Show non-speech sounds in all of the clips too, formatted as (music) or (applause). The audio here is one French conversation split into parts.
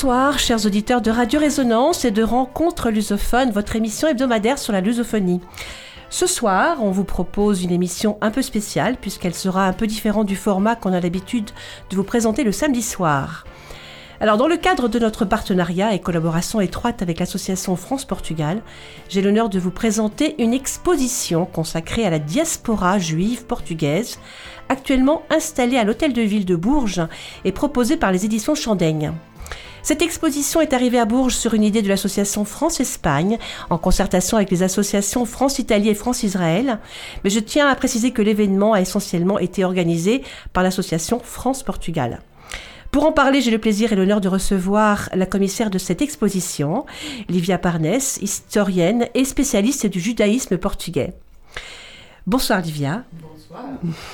Bonsoir, chers auditeurs de Radio Résonance et de Rencontre Lusophone, votre émission hebdomadaire sur la lusophonie. Ce soir, on vous propose une émission un peu spéciale puisqu'elle sera un peu différente du format qu'on a l'habitude de vous présenter le samedi soir. Alors, dans le cadre de notre partenariat et collaboration étroite avec l'association France-Portugal, j'ai l'honneur de vous présenter une exposition consacrée à la diaspora juive portugaise, actuellement installée à l'hôtel de ville de Bourges et proposée par les éditions Chandaigne. Cette exposition est arrivée à Bourges sur une idée de l'association France-Espagne, en concertation avec les associations France-Italie et France-Israël, mais je tiens à préciser que l'événement a essentiellement été organisé par l'association France-Portugal. Pour en parler, j'ai le plaisir et l'honneur de recevoir la commissaire de cette exposition, Livia Parnes, historienne et spécialiste du judaïsme portugais. Bonsoir Livia. Bonsoir.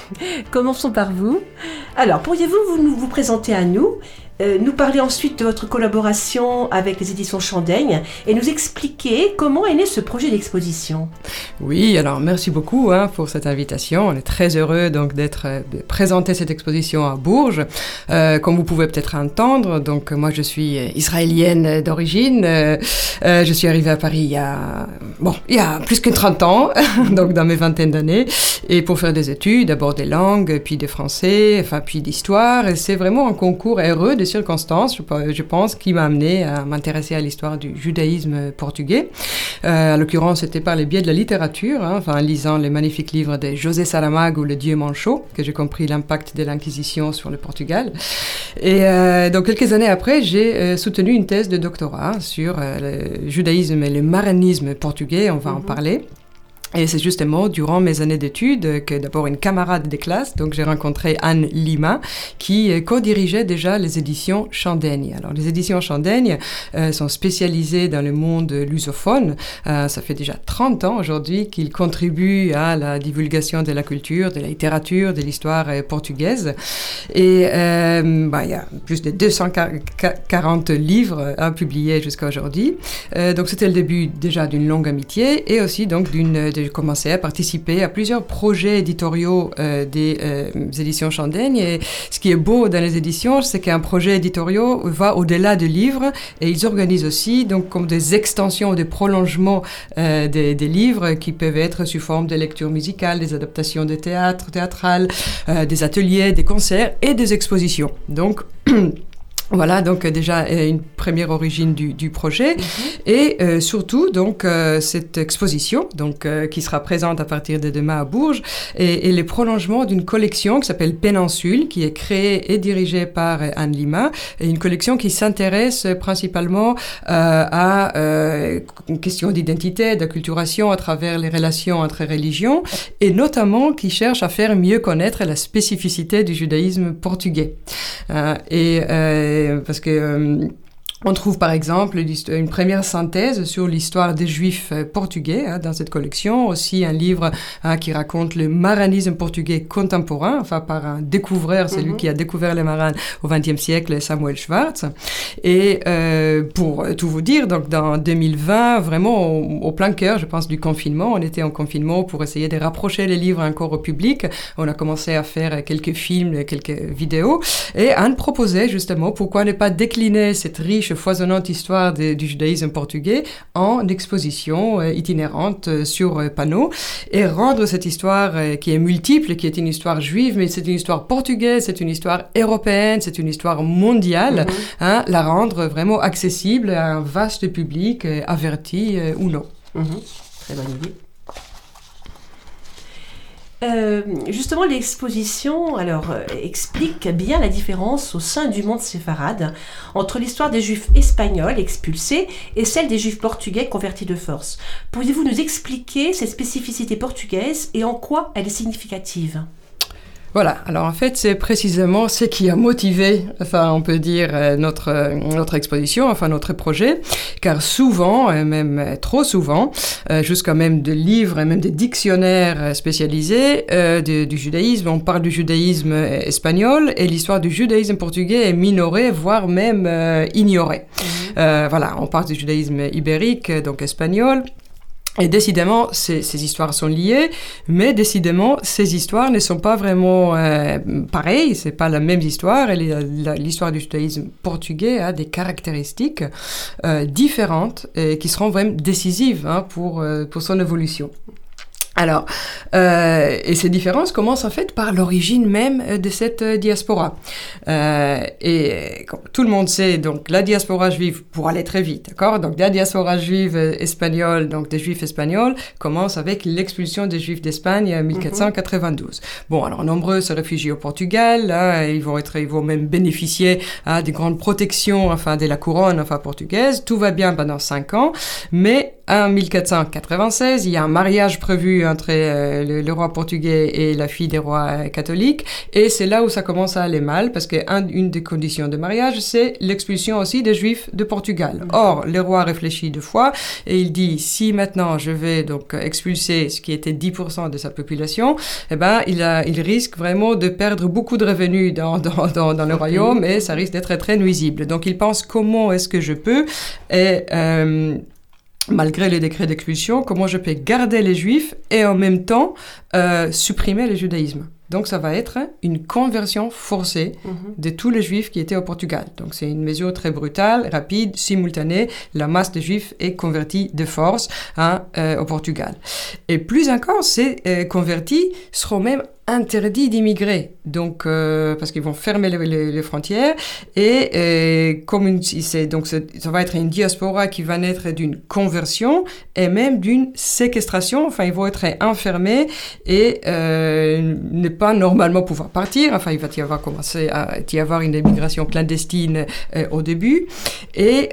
(laughs) Commençons par vous. Alors, pourriez-vous vous, vous présenter à nous euh, nous parler ensuite de votre collaboration avec les éditions Chandaigne et nous expliquer comment est né ce projet d'exposition. Oui, alors merci beaucoup hein, pour cette invitation. On est très heureux donc d'être euh, de présenter cette exposition à Bourges. Euh, comme vous pouvez peut-être entendre, donc moi je suis israélienne d'origine. je suis arrivée à Paris il y a bon il y a plus que 30 ans, (laughs) donc dans mes vingtaines d'années, et pour faire des études, d'abord des langues, puis des français, enfin puis d'histoire. C'est vraiment un concours heureux de circonstances, je, pense, qui m'a amené à m'intéresser à l'histoire du judaïsme portugais. Euh, à l'occurrence, c'était par les biais de la littérature, hein, enfin, en lisant les magnifiques livres de José Saramago ou Le Dieu Manchot, que j'ai compris l'impact de l'Inquisition sur le Portugal. Et euh, donc, quelques années après, j'ai euh, soutenu une thèse de doctorat sur le judaïsme et le maranisme portugais, on va en mhm. parler. Et c'est justement durant mes années d'études que d'abord une camarade des classes, donc j'ai rencontré Anne Lima, qui euh, co-dirigeait déjà les éditions Chandaigne. Alors les éditions Chandaigne euh, sont spécialisées dans le monde lusophone. Euh, ça fait déjà 30 ans aujourd'hui qu'ils contribuent à la divulgation de la culture, de la littérature, de l'histoire portugaise. Et bah, il y a plus de 240 livres à publier jusqu'à aujourd'hui. donc c'était le début déjà d'une longue amitié et aussi donc d'une j'ai commencé à participer à plusieurs projets éditoriaux euh, des euh, éditions Chandaigne. Et ce qui est beau dans les éditions, c'est qu'un projet éditorial va au-delà des livres et ils organisent aussi donc comme des extensions ou des prolongements euh, des, des, livres qui peuvent être sous forme de lecture musicale, des adaptations de théâtre, théâtrales, des ateliers, des concerts et des expositions. Donc (clears throat) Voilà, donc euh, déjà euh, une première origine du, du projet. Mhm. et euh, surtout donc cette exposition donc qui sera présente à partir de demain à Bourges et, et les prolongements d'une collection qui s'appelle Péninsule qui est créée et dirigée par Anne Lima. Et une collection qui s'intéresse principalement à une question d'identité, d'acculturation à travers les relations entre religions et notamment qui cherche à faire mieux connaître la spécificité du judaïsme portugais. Et parce que euh, on trouve par exemple une première synthèse sur l'histoire des Juifs euh, portugais hein, dans cette collection, aussi un livre hein, qui raconte le maranisme portugais contemporain, enfin par un découvreur, celui mhm. qui a découvert les marins au XXe siècle, Samuel Schwartz. Et euh, pour tout vous dire, donc dans 2020, vraiment au, plein cœur, je pense, du confinement, on était en confinement pour essayer de rapprocher les livres encore au public. On a commencé à faire quelques films, quelques vidéos, et Anne proposait justement pourquoi ne pas décliner cette riche foisonnante histoire du judaïsme portugais en exposition euh, itinérante euh, sur euh, panneau et rendre cette histoire qui est multiple, qui est une histoire juive, mais c'est une histoire portugaise, c'est une histoire européenne, c'est une histoire mondiale, mhm. hein, la rendre vraiment accessible à un vaste public, averti ou non. Mhm. Très bonne idée. Euh, justement, l'exposition euh, explique bien la différence au sein du monde séfarade entre l'histoire des Juifs espagnols expulsés et celle des Juifs portugais convertis de force. Pourriez-vous nous expliquer cette spécificité portugaise et en quoi elle est significative? Voilà, alors en fait, c'est précisément ce qui a motivé, enfin, on peut dire, euh, notre, euh, notre exposition, enfin, notre projet, car souvent, et même trop souvent, euh, jusqu'à même de livres et même des dictionnaires spécialisés du judaïsme, on parle du judaïsme espagnol et l'histoire du judaïsme portugais est minorée, voire même ignorée. Mhm. voilà, on parle du judaïsme ibérique, donc espagnol, Et décidément, ces, histoires sont liées, mais décidément, ces histoires ne sont pas vraiment euh, pareilles. C'est pas la même histoire. L'histoire du judaïsme portugais a des caractéristiques euh, différentes et qui seront vraiment décisives hein, pour, euh, pour son évolution. Alors, euh, et ces différences commencent en fait par l'origine même euh, de cette euh, diaspora. Euh, et comme tout le monde sait, donc la diaspora juive, pour aller très vite, d'accord? Donc la diaspora juive espagnole, donc des juifs espagnols, commence avec l'expulsion des juifs d'Espagne en 1492. Bon, alors nombreux se réfugient au Portugal, là, ils vont être, ils vont même bénéficier à des grandes protections, enfin, de la couronne, enfin, portugaise. Tout va bien pendant cinq ans, mais en 1496, il y a un mariage prévu entre euh, le, roi portugais et la fille des rois euh, catholiques, et c'est là où ça commence à aller mal, parce qu'une des conditions de mariage, c'est l'expulsion aussi des juifs de Portugal. Or, le roi réfléchit deux fois, et il dit, si maintenant je vais donc expulser ce qui était 10% de sa population, eh ben, il, a, il risque vraiment de perdre beaucoup de revenus dans, dans, dans, dans le royaume, et ça risque d'être très nuisible. Donc il pense, comment est-ce que je peux? Et, euh, malgré les décrets d'expulsion, comment je peux garder les juifs et en même temps euh, supprimer le judaïsme. Donc ça va être une conversion forcée mhm. de tous les juifs qui étaient au Portugal. Donc c'est une mesure très brutale, rapide, simultanée. La masse de juifs est convertie de force hein, euh, au Portugal. Et plus encore, ces euh, convertis seront même interdit d'immigrer, donc euh, parce qu'ils vont fermer les, frontières et, euh, comme une, donc ça va être une diaspora qui va naître d'une conversion et même d'une séquestration. Enfin, ils vont être enfermés et euh, ne pas normalement pouvoir partir. Enfin, il va y avoir commencé à y avoir une immigration clandestine euh, au début et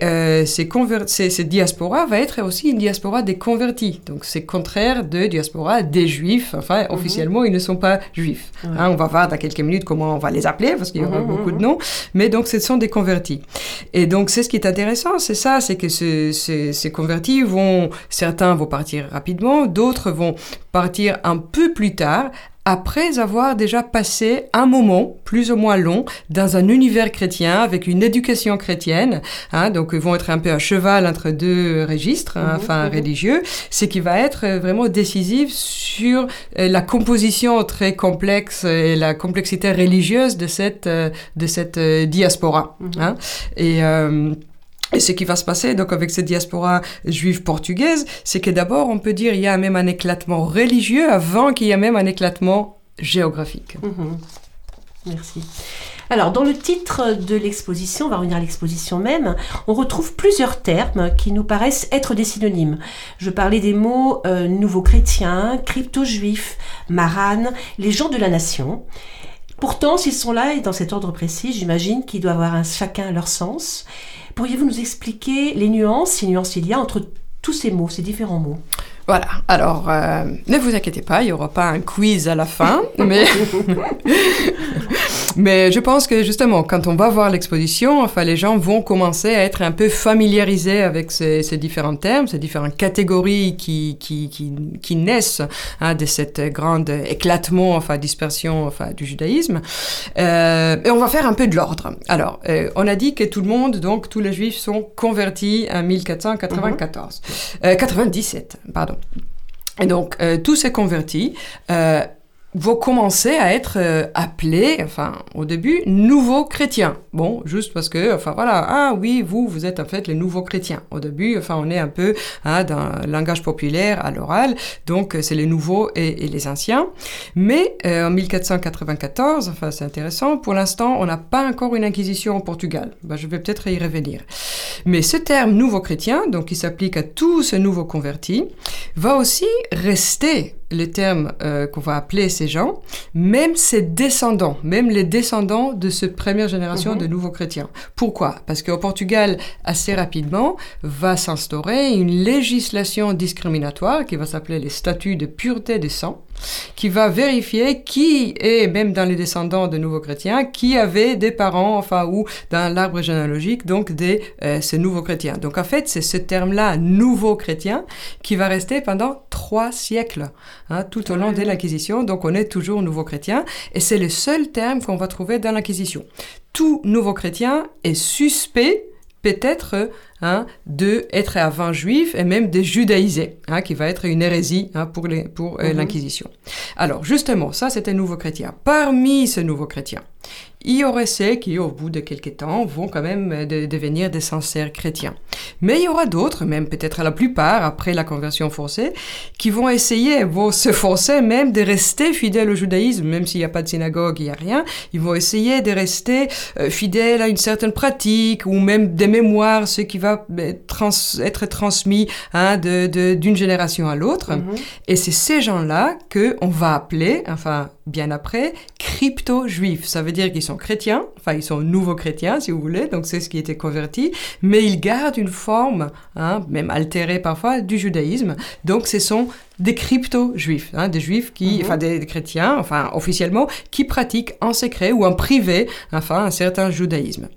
ces, ces, ces diaspora va être aussi une diaspora des convertis. Donc c'est contraire de diaspora des juifs. Enfin, mhm. officiellement, ils ne sont pas juifs. Hein, on va voir dans quelques minutes comment on va les appeler, parce qu'il y aura mhm, beaucoup de mhm. noms. Mais donc, ce sont des convertis. Et donc, c'est ce qui est intéressant, c'est ça, c'est que ces convertis vont, certains vont partir rapidement, d'autres vont partir un peu plus tard après avoir déjà passé un moment plus ou moins long dans un univers chrétien avec une éducation chrétienne, hein, donc ils vont être un peu à cheval entre deux registres, hein, mhm, enfin mhm. religieux, ce qui va être vraiment décisif sur euh, la composition très complexe et la complexité religieuse de cette euh, de cette euh, diaspora. Mhm. Hein. Et et ce qui va se passer donc avec cette diaspora juive portugaise, c'est que d'abord on peut dire il y a même un éclatement religieux avant qu'il y ait même un éclatement géographique. Mhm. Merci. Alors, dans le titre de l'exposition, on va revenir à l'exposition même, on retrouve plusieurs termes qui nous paraissent être des synonymes. Je parlais des mots euh, nouveau chrétien, crypto-juif, marane, les gens de la nation. Pourtant, s'ils sont là et dans cet ordre précis, j'imagine qu'ils doivent avoir un, chacun leur sens. Pourriez-vous nous expliquer les nuances, si nuances il y a entre tous ces mots, ces différents mots? Voilà, alors euh, ne vous inquiétez pas, il n'y aura pas un quiz à la fin, mais, (laughs) mais je pense que justement, quand on va voir l'exposition, enfin, les gens vont commencer à être un peu familiarisés avec ces, différents termes, ces différentes catégories qui, qui, qui, qui naissent hein, de cette grande éclatement, enfin, dispersion enfin, du judaïsme. Euh, et on va faire un peu de l'ordre. Alors, euh, on a dit que tout le monde, donc tous les juifs, sont convertis en 1494, 97, pardon. Et donc, euh, tous ces convertis euh, vont commencer à être euh, appelés, enfin, au début, nouveaux chrétiens. Bon, juste parce que, enfin, voilà, ah oui, vous, vous êtes en fait les nouveaux chrétiens. Au début, enfin, on est un peu hein, dans le langage populaire à l'oral, donc c'est les nouveaux et, les anciens. Mais en 1494, enfin, c'est intéressant, pour l'instant, on n'a pas encore une inquisition au Portugal. Ben, je vais peut-être y revenir. Mais ce terme nouveau chrétien, donc qui s'applique à tous ces nouveaux convertis, va aussi rester le terme euh, qu'on va appeler ces gens, même ses descendants, même les descendants de cette première génération de mhm. nouveaux chrétiens. Pourquoi? Parce qu'au Portugal, assez rapidement, va s'instaurer une législation discriminatoire qui va s'appeler les statuts de pureté des sang, qui va vérifier qui est, même dans les descendants de nouveaux chrétiens, qui avait des parents, enfin, ou dans l'arbre généalogique, donc des euh, ces nouveaux chrétiens. Donc en fait, c'est ce terme-là, nouveau chrétien, qui va rester pendant trois siècles, hein, tout au long de l'Inquisition. Donc on est toujours nouveau chrétien, et c'est le seul terme qu'on va trouver dans l'Inquisition. Tout nouveau chrétien est suspect peut être hein, de être avant juif et même de judaïser, hein, qui va être une hérésie hein, pour, les, pour euh, Mhm. l'Inquisition. Alors justement, ça c'était nouveaux chrétiens. Parmi ces nouveaux chrétiens, il y aurait ceux qui, au bout de quelques temps, vont quand même euh, de- devenir des sincères chrétiens. Mais il y aura d'autres, même peut-être la plupart, après la conversion forcée, qui vont essayer, vont se forcer même de rester fidèles au judaïsme, même s'il n'y a pas de synagogue, il n'y a rien. Ils vont essayer de rester euh, fidèles à une certaine pratique ou même des mémoires, ce qui va euh, trans- être transmis hein, de- de- d'une génération à l'autre. Mhm. Et c'est ces gens-là que on va appeler, enfin bien après, crypto-juifs. Ça veut dire qu'ils sont chrétiens, enfin ils sont nouveaux chrétiens si vous voulez, donc c'est ce qui était converti, mais ils gardent une forme, hein, même altérée parfois, du judaïsme. Donc ce sont des crypto-juifs, hein, des juifs qui, Mhm. enfin des, des chrétiens, enfin officiellement, qui pratiquent en secret ou en privé, enfin un certain judaïsme.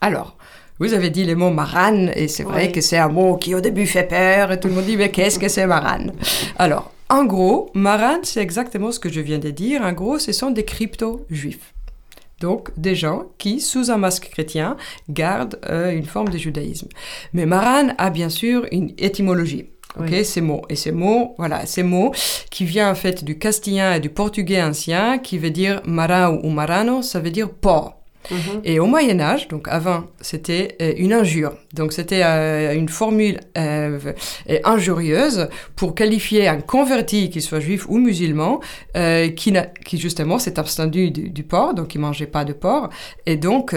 Alors. Vous avez dit les mots maran, et c'est vrai Oui. que c'est un mot qui au début fait peur, et tout le monde dit, mais qu'est-ce que c'est maran Alors, en gros, maran, c'est exactement ce que je viens de dire. En gros, ce sont des crypto-juifs. Donc, des gens qui, sous un masque chrétien, gardent euh, une forme de judaïsme. Mais maran a bien sûr une étymologie. Ok, Oui. ces mots. Et ces mots, voilà, ces mots qui vient en fait du castillan et du portugais ancien, qui veut dire marau ou marano, ça veut dire port. Mhm. Et au Moyen Âge, donc avant, c'était euh, une injure. Donc c'était euh, une formule euh, injurieuse pour qualifier un converti, qu'il soit juif ou musulman, qui, justement s'est abstenu du, du porc, donc il mangeait pas de porc. Et donc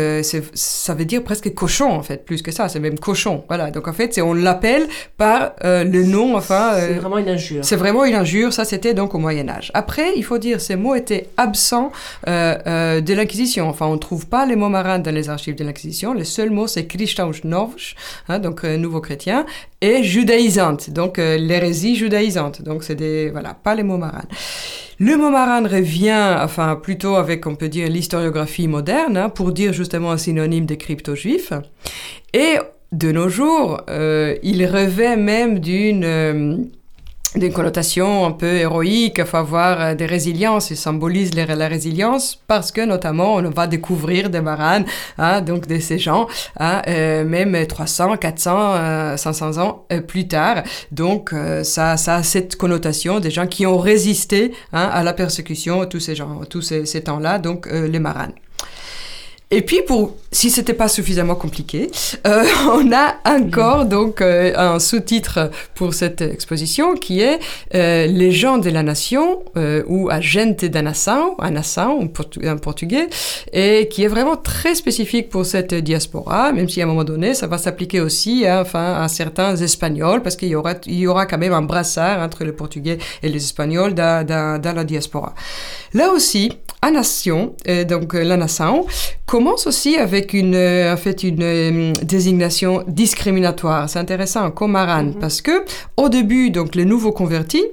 ça veut dire presque cochon en fait, plus que ça, c'est même cochon. Voilà. Donc en fait, on l'appelle par le nom, enfin. C'est vraiment une injure. c'est vraiment une injure, ça c'était donc au Moyen Âge. Après, il faut dire, ces mots étaient absents de l'Inquisition. Enfin, on trouve pas les mots marins dans les archives de l'Inquisition. Le seul mot, c'est Christausnovsch, hein, donc euh, nouveau chrétien, et judaïsante, donc euh, l'hérésie judaïsante. Donc c'est des, voilà, pas les mots marins. Le mot maran revient, enfin plutôt avec, on peut dire, l'historiographie moderne, hein, pour dire justement un synonyme de crypto-juif. Et de nos jours, euh, il revêt même d'une d'une connotation un peu héroïque, faut avoir euh, des résiliences, il symbolise la résilience parce que notamment on va découvrir des maranes, hein, donc de ces gens, hein, euh, même 300, 400, euh, 500 ans euh, plus tard. Donc ça, ça a cette connotation des gens qui ont résisté hein, à la persécution, tous ces gens, tous ces, ces temps-là, donc les maranes. Et puis, pour, si c'était pas suffisamment compliqué, euh, (laughs) on a encore donc euh, un sous-titre pour cette exposition qui est euh, Les gens de la nation euh, ou A gente da nação, a nação en, portu- en portugais, et qui est vraiment très spécifique pour cette diaspora, même si à un moment donné, ça va s'appliquer aussi à, enfin, à certains Espagnols, parce qu'il y aura, il y aura quand même un brassard entre les Portugais et les Espagnols dans, dans, dans la diaspora. Là aussi, a nation, euh, donc euh, la nation, commence aussi avec une, euh, en fait, une désignation discriminatoire. C'est intéressant, comme Maran, Mhm. parce que au début, donc les nouveaux convertis,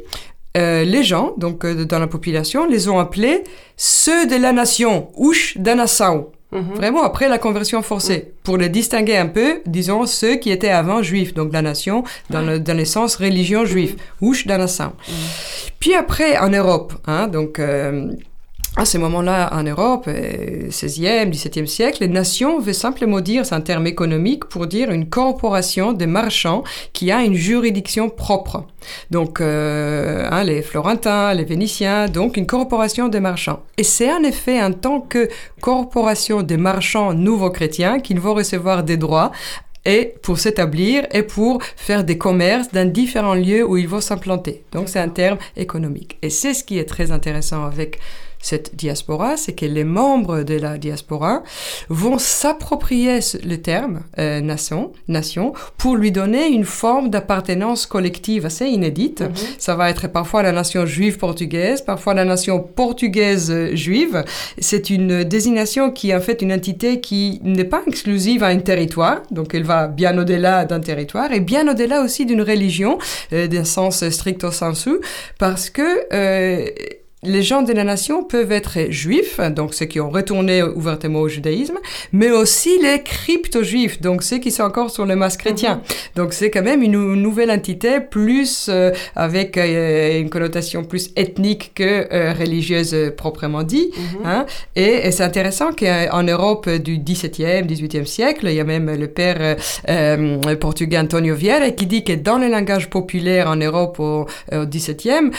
euh, les gens, donc euh, dans la population, les ont appelés ceux de la nation, ouche da nação. Mhm. Vraiment après la conversion forcée, pour les distinguer un peu, disons ceux qui étaient avant juifs, donc la nation dans le, dans sens religion juive, ouche da nação. Puis après en Europe, hein, donc euh, à ce moment-là en Europe, euh, 16e, 17e siècle, les nations veut simplement dire, c'est un terme économique pour dire une corporation de marchands qui a une juridiction propre. Donc euh, hein, les Florentins, les Vénitiens, donc une corporation des marchands. Et c'est en effet en tant que corporation des marchands nouveaux chrétiens qu'ils vont recevoir des droits et pour s'établir et pour faire des commerces dans différents lieux où ils vont s'implanter. Donc c'est un terme économique. Et c'est ce qui est très intéressant avec cette diaspora, c'est que les membres de la diaspora vont s'approprier le terme euh, nation, nation pour lui donner une forme d'appartenance collective assez inédite. Mhm. Ça va être parfois la nation juive portugaise, parfois la nation portugaise euh, juive. C'est une désignation qui est en fait une entité qui n'est pas exclusive à un territoire, donc elle va bien au-delà d'un territoire et bien au-delà aussi d'une religion, euh, d'un sens stricto sensu, parce que euh, les gens de la nation peuvent être juifs, donc ceux qui ont retourné ouvertement au judaïsme, mais aussi les crypto-juifs, donc ceux qui sont encore sur le masque chrétien. Mhm. Donc c'est quand même une, nouvelle entité, plus euh, avec euh, une connotation plus ethnique que euh, religieuse proprement dit. Mhm. Hein. Et, c'est intéressant qu'en Europe du 17e, 18e siècle, il y a même le père portugais Antonio Vieira qui dit que dans le langage populaire en Europe au, au 17e,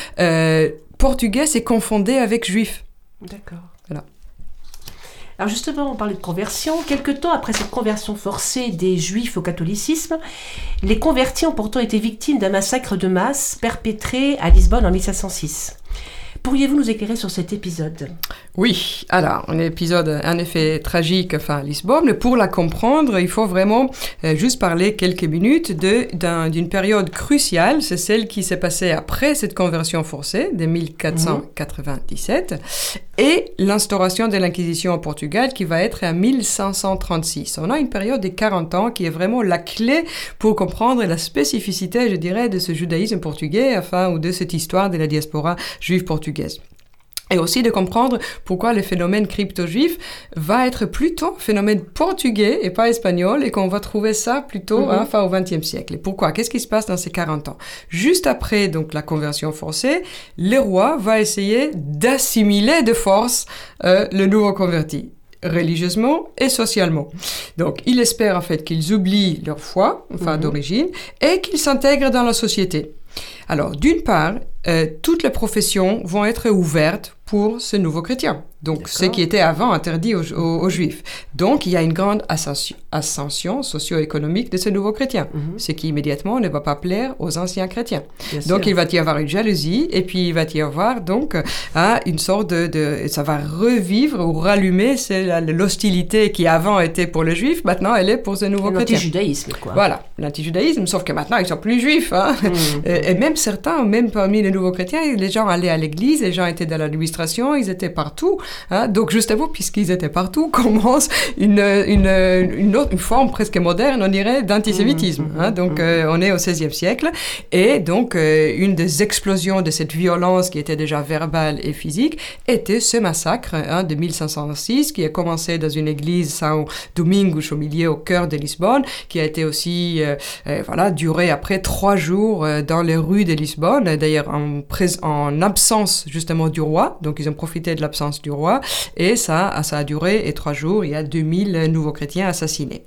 portugais c'est confondé avec juif. D'accord. Voilà. Alors justement, on parlait de conversion. Quelque temps après cette conversion forcée des juifs au catholicisme, les convertis ont pourtant été victimes d'un massacre de masse perpétré à Lisbonne en 1506. Pourriez-vous nous éclairer sur cet épisode? Oui, alors, un épisode en effet tragique, enfin, à Lisbonne. Mais pour la comprendre, il faut vraiment euh, juste parler quelques minutes d'une période cruciale. C'est celle qui s'est passée après cette conversion forcée de 1497 et l'instauration de l'Inquisition au Portugal qui va être en 1536. On a une période de 40 ans qui est vraiment la clé pour comprendre la spécificité, je dirais, de ce judaïsme portugais, enfin, ou de cette histoire de la diaspora juive portugaise et aussi de comprendre pourquoi le phénomène crypto-juif va être plutôt phénomène portugais et pas espagnol et qu'on va trouver ça plutôt mm fin au XXe siècle. Et pourquoi? Qu'est-ce qui se passe dans ces 40 ans? Juste après donc la conversion forcée, le roi va essayer d'assimiler de force euh, le nouveau converti religieusement et socialement. Donc, il espère en fait qu'ils oublient leur foi, enfin mhm. d'origine, et qu'ils s'intègrent dans la société. Alors, d'une part, euh, toutes les professions vont être ouvertes pour ce nouveau chrétien. Donc, ce qui était avant interdit aux, Juifs. Donc, il y a une grande ascension, socio-économique de ce nouveau chrétien, mhm. ce qui immédiatement ne va pas plaire aux anciens chrétiens. donc, il va y avoir une jalousie, et puis il va y avoir donc hein, une sorte de, Ça va revivre ou rallumer l'hostilité qui avant était pour le Juif, maintenant elle est pour ce nouveau chrétien. L'antijudaïsme, quoi. Voilà, l'antijudaïsme, sauf que maintenant ils sont plus juifs. Hein. Mhm. Et, et, même certains, même parmi les nouveaux chrétiens, les gens allaient à l'église, les gens étaient dans l'administration, ils étaient partout. Hein. Donc justement, puisqu'ils étaient partout, (laughs) commence une, une, une, autre, une forme presque moderne, on dirait, d'antisémitisme. Mmh, hein. Donc mmh. euh, on est au XVIe siècle. Et donc euh, une des explosions de cette violence qui était déjà verbale et physique était ce massacre hein, de 1506 qui a commencé dans une église São Domingos au milieu, au cœur de Lisbonne, qui a été aussi, euh, voilà, duré après trois jours dans les rues de Lisbonne, d'ailleurs en, en absence justement du roi. Donc ils ont profité de l'absence du roi et ça, ça a duré et trois jours, il y a 2000 nouveaux chrétiens assassinés.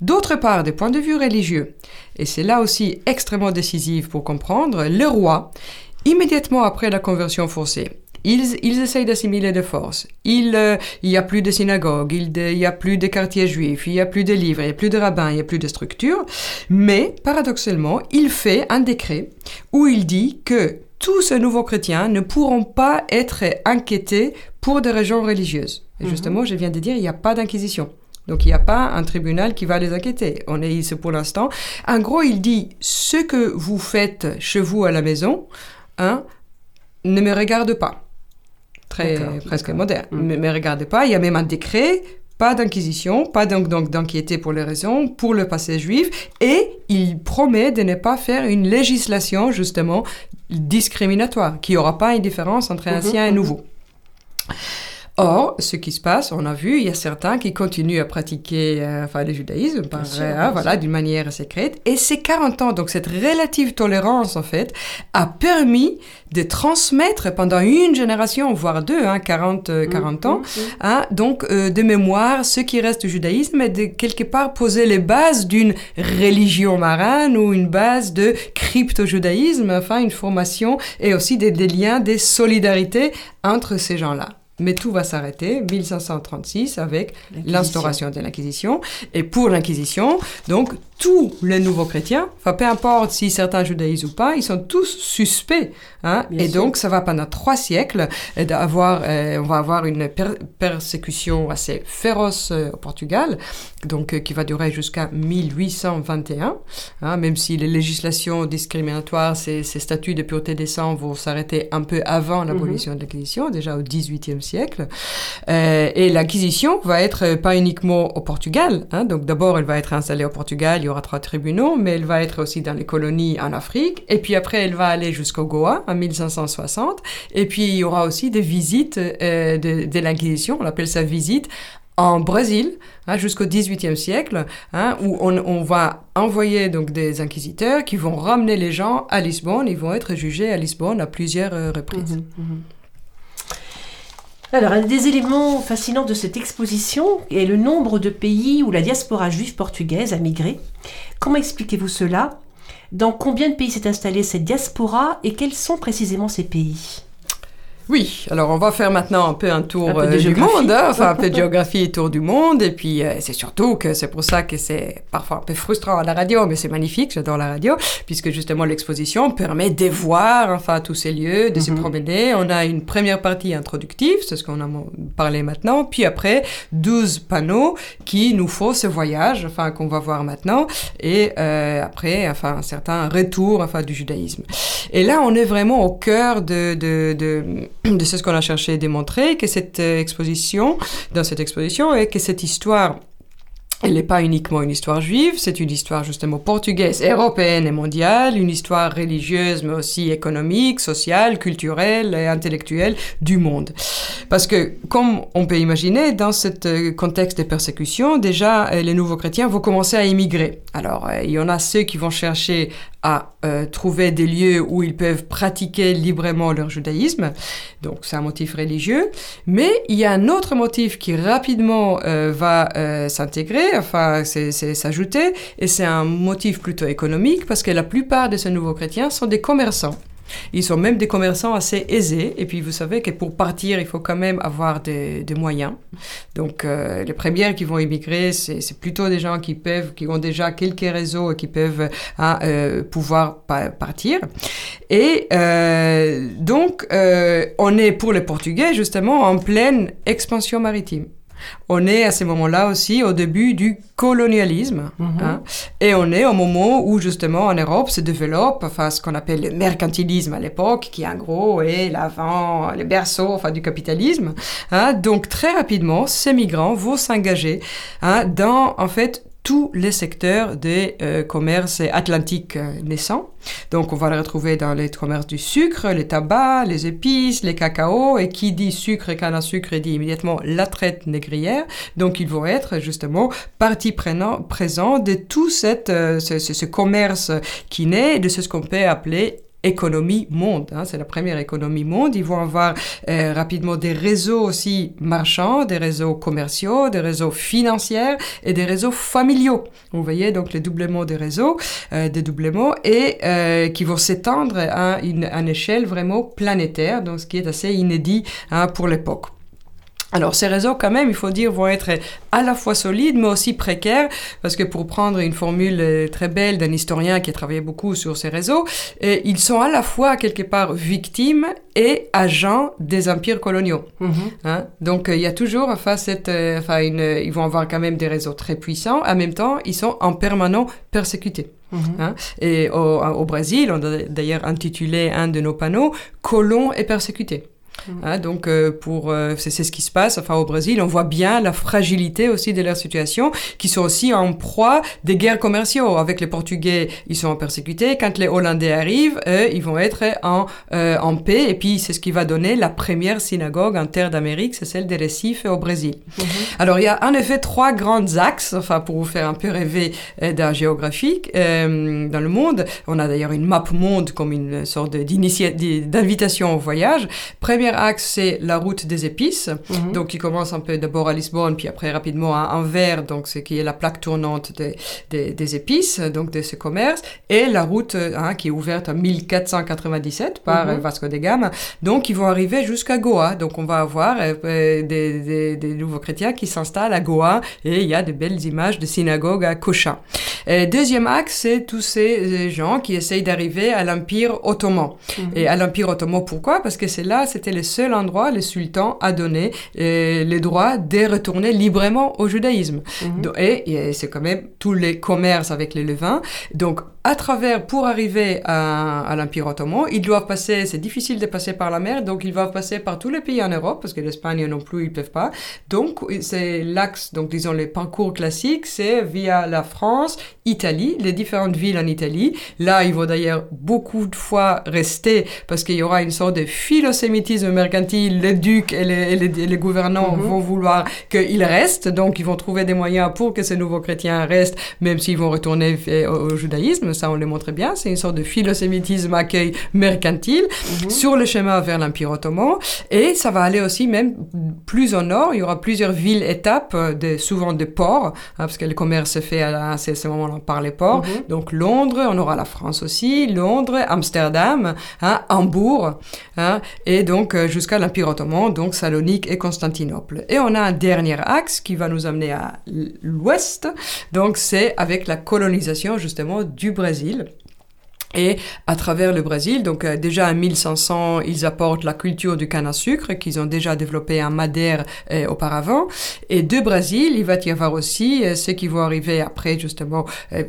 D'autre part, des points de vue religieux, et c'est là aussi extrêmement décisif pour comprendre, le roi, immédiatement après la conversion forcée, ils, ils essayent d'assimiler de force. Il euh, n'y a plus de synagogues, il n'y a plus de quartiers juifs, il n'y a plus de livres, il n'y a plus de rabbins, il n'y a plus de structures. Mais, paradoxalement, il fait un décret où il dit que tous ces nouveaux chrétiens ne pourront pas être inquiétés pour des raisons religieuses. Et mhm. justement, je viens de dire, il n'y a pas d'inquisition. Donc il n'y a pas un tribunal qui va les inquiéter. On est ici pour l'instant. En gros, il dit ce que vous faites chez vous à la maison, hein, ne me regarde pas. Très presque moderne. Mhm. Ne me regarde pas. Il y a même un décret pas d'inquisition, pas donc d'inquiéter pour les raisons, pour le passé juif, et il promet de ne pas faire une législation justement discriminatoire, qui aura pas une différence entre mhm, ancien et mhm. nouveau. Or, ce qui se passe, on a vu, il y a certains qui continuent à pratiquer euh, enfin, le judaïsme par, euh, voilà, d'une manière secrète. Et ces 40 ans, donc cette relative tolérance, en fait, a permis de transmettre pendant une génération, voire deux, hein, 40, 40 euh, mm, ans, mm, mm. Hein, donc de mémoire ce qui reste du judaïsme et de quelque part poser les bases d'une religion marane ou une base de crypto-judaïsme, enfin une formation et aussi des liens, des solidarités entre ces gens-là mais tout va s'arrêter 1536 avec l'instauration de l'Inquisition. Et pour l'Inquisition, donc tous les nouveaux chrétiens, enfin peu importe si certains judaïsent ou pas, ils sont tous suspects. Hein? Et donc ça va pendant trois siècles d'avoir, euh, on va avoir une persécution assez féroce euh, au Portugal, donc euh, qui va durer jusqu'à 1821, hein? même si les législations discriminatoires, ces, ces statuts de pureté des sangs vont s'arrêter un peu avant l'abolition de l'Inquisition, déjà au XVIIIe siècle. et l'Inquisition va être pas uniquement au Portugal, hein? donc d'abord elle va être installée au Portugal, aura trois tribunaux, mais elle va être aussi dans les colonies en Afrique. Et puis après, elle va aller jusqu'au Goa en 1560. Et puis il y aura aussi des visites euh, de, l'Inquisition, on appelle ça visite, en Brésil hein, jusqu'au XVIIIe siècle, hein, où on, va envoyer donc des inquisiteurs qui vont ramener les gens à Lisbonne. Ils vont être jugés à Lisbonne à plusieurs euh, reprises. Mmh, mmh. Alors, un des éléments fascinants de cette exposition est le nombre de pays où la diaspora juive portugaise a migré. Comment expliquez-vous cela? Dans combien de pays s'est installée cette diaspora et quels sont précisément ces pays? Oui, alors on va faire maintenant un peu un tour un peu euh, du monde, hein, enfin un peu de (laughs) géographie et tour du monde, et puis euh, c'est surtout que c'est pour ça que c'est parfois un peu frustrant à la radio, mais c'est magnifique, j'adore la radio, puisque justement l'exposition permet de voir enfin tous ces lieux, de se mhm. promener. On a une première partie introductive, c'est ce qu'on a parlé maintenant, puis après 12 panneaux qui nous font ce voyage, enfin qu'on va voir maintenant, et euh, après enfin un certain retour enfin du judaïsme. Et là on est vraiment au cœur de, de, de de ce qu'on a cherché à démontrer, que cette euh, exposition, dans cette exposition, et que cette histoire elle n'est pas uniquement une histoire juive, c'est une histoire justement portugaise, européenne et mondiale, une histoire religieuse, mais aussi économique, sociale, culturelle et intellectuelle du monde. Parce que, comme on peut imaginer, dans ce euh, contexte de persécution, déjà, euh, les nouveaux chrétiens vont commencer à émigrer. Alors, il y en a ceux qui vont chercher à euh, trouver des lieux où ils peuvent pratiquer librement leur judaïsme. Donc c'est un motif religieux. Mais il y a un autre motif qui rapidement euh, va euh, s'intégrer, enfin c'est s'ajouter, et c'est un motif plutôt économique parce que la plupart de ces nouveaux chrétiens sont des commerçants. Ils sont même des commerçants assez aisés. Et puis, vous savez que pour partir, il faut quand même avoir des, moyens. Donc, euh, les premières qui vont émigrer, c'est plutôt des gens qui peuvent, qui ont déjà quelques réseaux et qui peuvent hein, euh, pouvoir partir. Et euh, donc, on est pour les Portugais, justement, en pleine expansion maritime. On est à ce moment-là aussi au début du colonialisme. Mhm. hein, et on est au moment où justement en Europe se développe enfin, ce qu'on appelle le mercantilisme à l'époque, qui en gros est l'avant, le berceau enfin, du capitalisme. Hein, donc très rapidement, ces migrants vont s'engager hein, dans en fait tous les secteurs des euh, commerces atlantiques euh, naissants. Donc, on va les retrouver dans les commerces du sucre, les tabacs, les épices, les cacao. Et qui dit sucre et canne à sucre dit immédiatement la traite négrière. Donc, ils vont être justement partie présente de tout euh, ce, commerce qui naît, de ce qu'on peut appeler économie monde. Hein, c'est la première économie monde. Ils vont avoir euh, rapidement des réseaux aussi marchands, des réseaux commerciaux, des réseaux financiers et des réseaux familiaux. Vous voyez donc le doublement des réseaux, euh, des doublements et euh, qui vont s'étendre à une, à une échelle vraiment planétaire, donc ce qui est assez inédit hein, pour l'époque. Alors ces réseaux, quand même, il faut dire, vont être à la fois solides, mais aussi précaires, parce que pour prendre une formule euh, très belle d'un historien qui a travaillé beaucoup sur ces réseaux, euh, ils sont à la fois quelque part victimes et agents des empires coloniaux. Mm-hmm. hein? Donc euh, il y a toujours enfin cette, enfin une, ils vont avoir quand même des réseaux très puissants. En même temps, ils sont en permanent persécutés. Mm-hmm. Hein? Et au, au Brésil, on a d'ailleurs intitulé un de nos panneaux "Colons et persécutés". Hein, donc, euh, pour, euh, c'est, ce qui se passe. Enfin, au Brésil, on voit bien la fragilité aussi de leur situation, qui sont aussi en proie des guerres commerciaux. Avec les Portugais, ils sont persécutés. Quand les Hollandais arrivent, eux, ils vont être en, euh, en paix. Et puis, c'est ce qui va donner la première synagogue en terre d'Amérique, c'est celle des Récifs au Brésil. Mm-hmm. Alors, il y a en effet trois grands axes, enfin, pour vous faire un peu rêver d'un géographique dans le monde. On a d'ailleurs une map monde comme une sorte d'invitation au voyage. Première axe, c'est la route des épices, mhm. donc qui commence un peu d'abord à Lisbonne, puis après rapidement à Anvers, donc ce qui est la plaque tournante des, des, épices, donc de ce commerce, et la route hein, qui est ouverte en 1497 par mhm. Vasco de Gama, donc ils vont arriver jusqu'à Goa, donc on va avoir euh, des, des, nouveaux chrétiens qui s'installent à Goa, et il y a de belles images de synagogues à Cochin. deuxième axe, c'est tous ces gens qui essayent d'arriver à l'Empire ottoman. Mhm. Et à l'Empire ottoman, pourquoi? Parce que c'est là, c'était le seul endroit, le sultan a donné euh, le droit de retourner librement au judaïsme. Mhm. Et, c'est quand même tous les commerces avec les levains. Donc, à travers, pour arriver à, à l'Empire ottoman, ils doivent passer, c'est difficile de passer par la mer, donc ils doivent passer par tous les pays en Europe, parce que l'Espagne non plus, ils peuvent pas. Donc, c'est l'axe, donc disons les parcours classiques, c'est via la France, Italie, les différentes villes en Italie. Là, il va d'ailleurs beaucoup de fois rester, parce qu'il y aura une sorte de philosémitisme mercantile. Les ducs et les, les, gouvernants Mhm. vont vouloir qu'ils restent, donc ils vont trouver des moyens pour que ces nouveaux chrétiens restent, même s'ils vont retourner au, au judaïsme. Ça, on le montre bien. C'est une sorte de philosémitisme accueil mercantile Mhm. sur le chemin vers l'Empire ottoman. Et ça va aller aussi même plus au nord. Il y aura plusieurs villes-étapes, euh, de, souvent des ports, hein, parce que le commerce se fait à, à ce ce moment-là par les ports. Mhm. Donc Londres, on aura la France aussi, Londres, Amsterdam, hein, Hambourg, hein, et donc jusqu'à l'Empire ottoman, donc Salonique et Constantinople. Et on a un dernier axe qui va nous amener à l'ouest, donc c'est avec la colonisation justement du Brésil. Et à travers le Brésil, donc euh, déjà en 1500, ils apportent la culture du canne à sucre qu'ils ont déjà développé en Madère euh, auparavant. Et de Brésil, il va y avoir aussi euh, ceux qui vont arriver après justement euh,